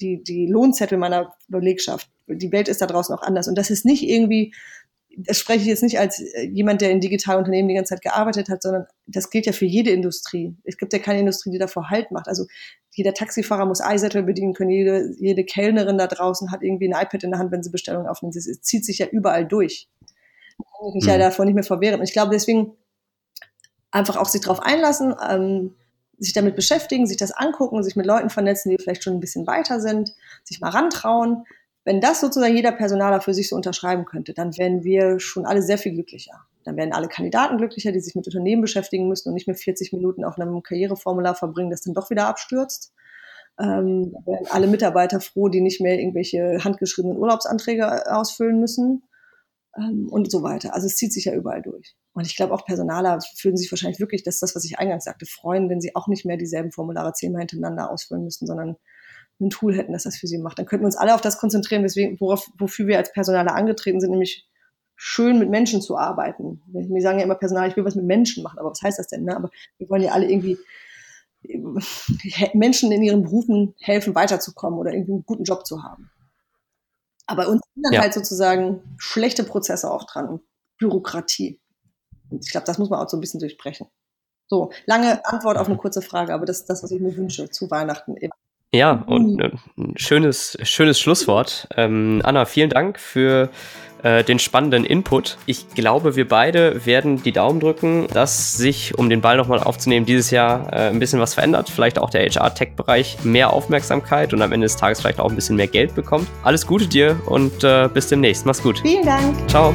die, die Lohnzettel meiner Belegschaft. Die Welt ist da draußen auch anders. Und das ist nicht irgendwie, das spreche ich jetzt nicht als äh, jemand, der in digitalen Unternehmen die ganze Zeit gearbeitet hat, sondern das gilt ja für jede Industrie. Es gibt ja keine Industrie, die davor Halt macht. Also jeder Taxifahrer muss iSettle bedienen können, jede, jede Kellnerin da draußen hat irgendwie ein iPad in der Hand, wenn sie Bestellungen aufnimmt. Es zieht sich ja überall durch. Ich kann mich mhm. ja davor nicht mehr verwehren. Und ich glaube deswegen einfach auch sich darauf einlassen, ähm, sich damit beschäftigen, sich das angucken, sich mit Leuten vernetzen, die vielleicht schon ein bisschen weiter sind, sich mal rantrauen. Wenn das sozusagen jeder Personaler für sich so unterschreiben könnte, dann wären wir schon alle sehr viel glücklicher. Dann wären alle Kandidaten glücklicher, die sich mit Unternehmen beschäftigen müssen und nicht mehr 40 Minuten auf einem Karriereformular verbringen, das dann doch wieder abstürzt. Ähm, wären alle Mitarbeiter froh, die nicht mehr irgendwelche handgeschriebenen Urlaubsanträge ausfüllen müssen ähm, und so weiter. Also es zieht sich ja überall durch. Und ich glaube, auch Personaler fühlen sich wahrscheinlich wirklich, das ist das, was ich eingangs sagte, freuen, wenn sie auch nicht mehr dieselben Formulare zehnmal hintereinander ausfüllen müssen, sondern ein Tool hätten, das das für sie macht. Dann könnten wir uns alle auf das konzentrieren, weswegen, worauf, wofür wir als Personaler angetreten sind, nämlich schön mit Menschen zu arbeiten. Wir sagen ja immer Personal, ich will was mit Menschen machen, aber was heißt das denn? Ne? Aber wir wollen ja alle irgendwie Menschen in ihren Berufen helfen, weiterzukommen oder irgendwie einen guten Job zu haben. Aber uns sind dann ja. halt sozusagen schlechte Prozesse auch dran und Bürokratie. Und ich glaube, das muss man auch so ein bisschen durchbrechen. So, lange Antwort auf eine kurze Frage, aber das ist das, was ich mir wünsche zu Weihnachten. Ja, und äh, ein schönes, schönes Schlusswort. Ähm, Anna, vielen Dank für äh, den spannenden Input. Ich glaube, wir beide werden die Daumen drücken, dass sich, um den Ball nochmal aufzunehmen, dieses Jahr äh, ein bisschen was verändert. Vielleicht auch der HR-Tech-Bereich mehr Aufmerksamkeit und am Ende des Tages vielleicht auch ein bisschen mehr Geld bekommt. Alles Gute dir und äh, bis demnächst. Mach's gut. Vielen Dank. Ciao.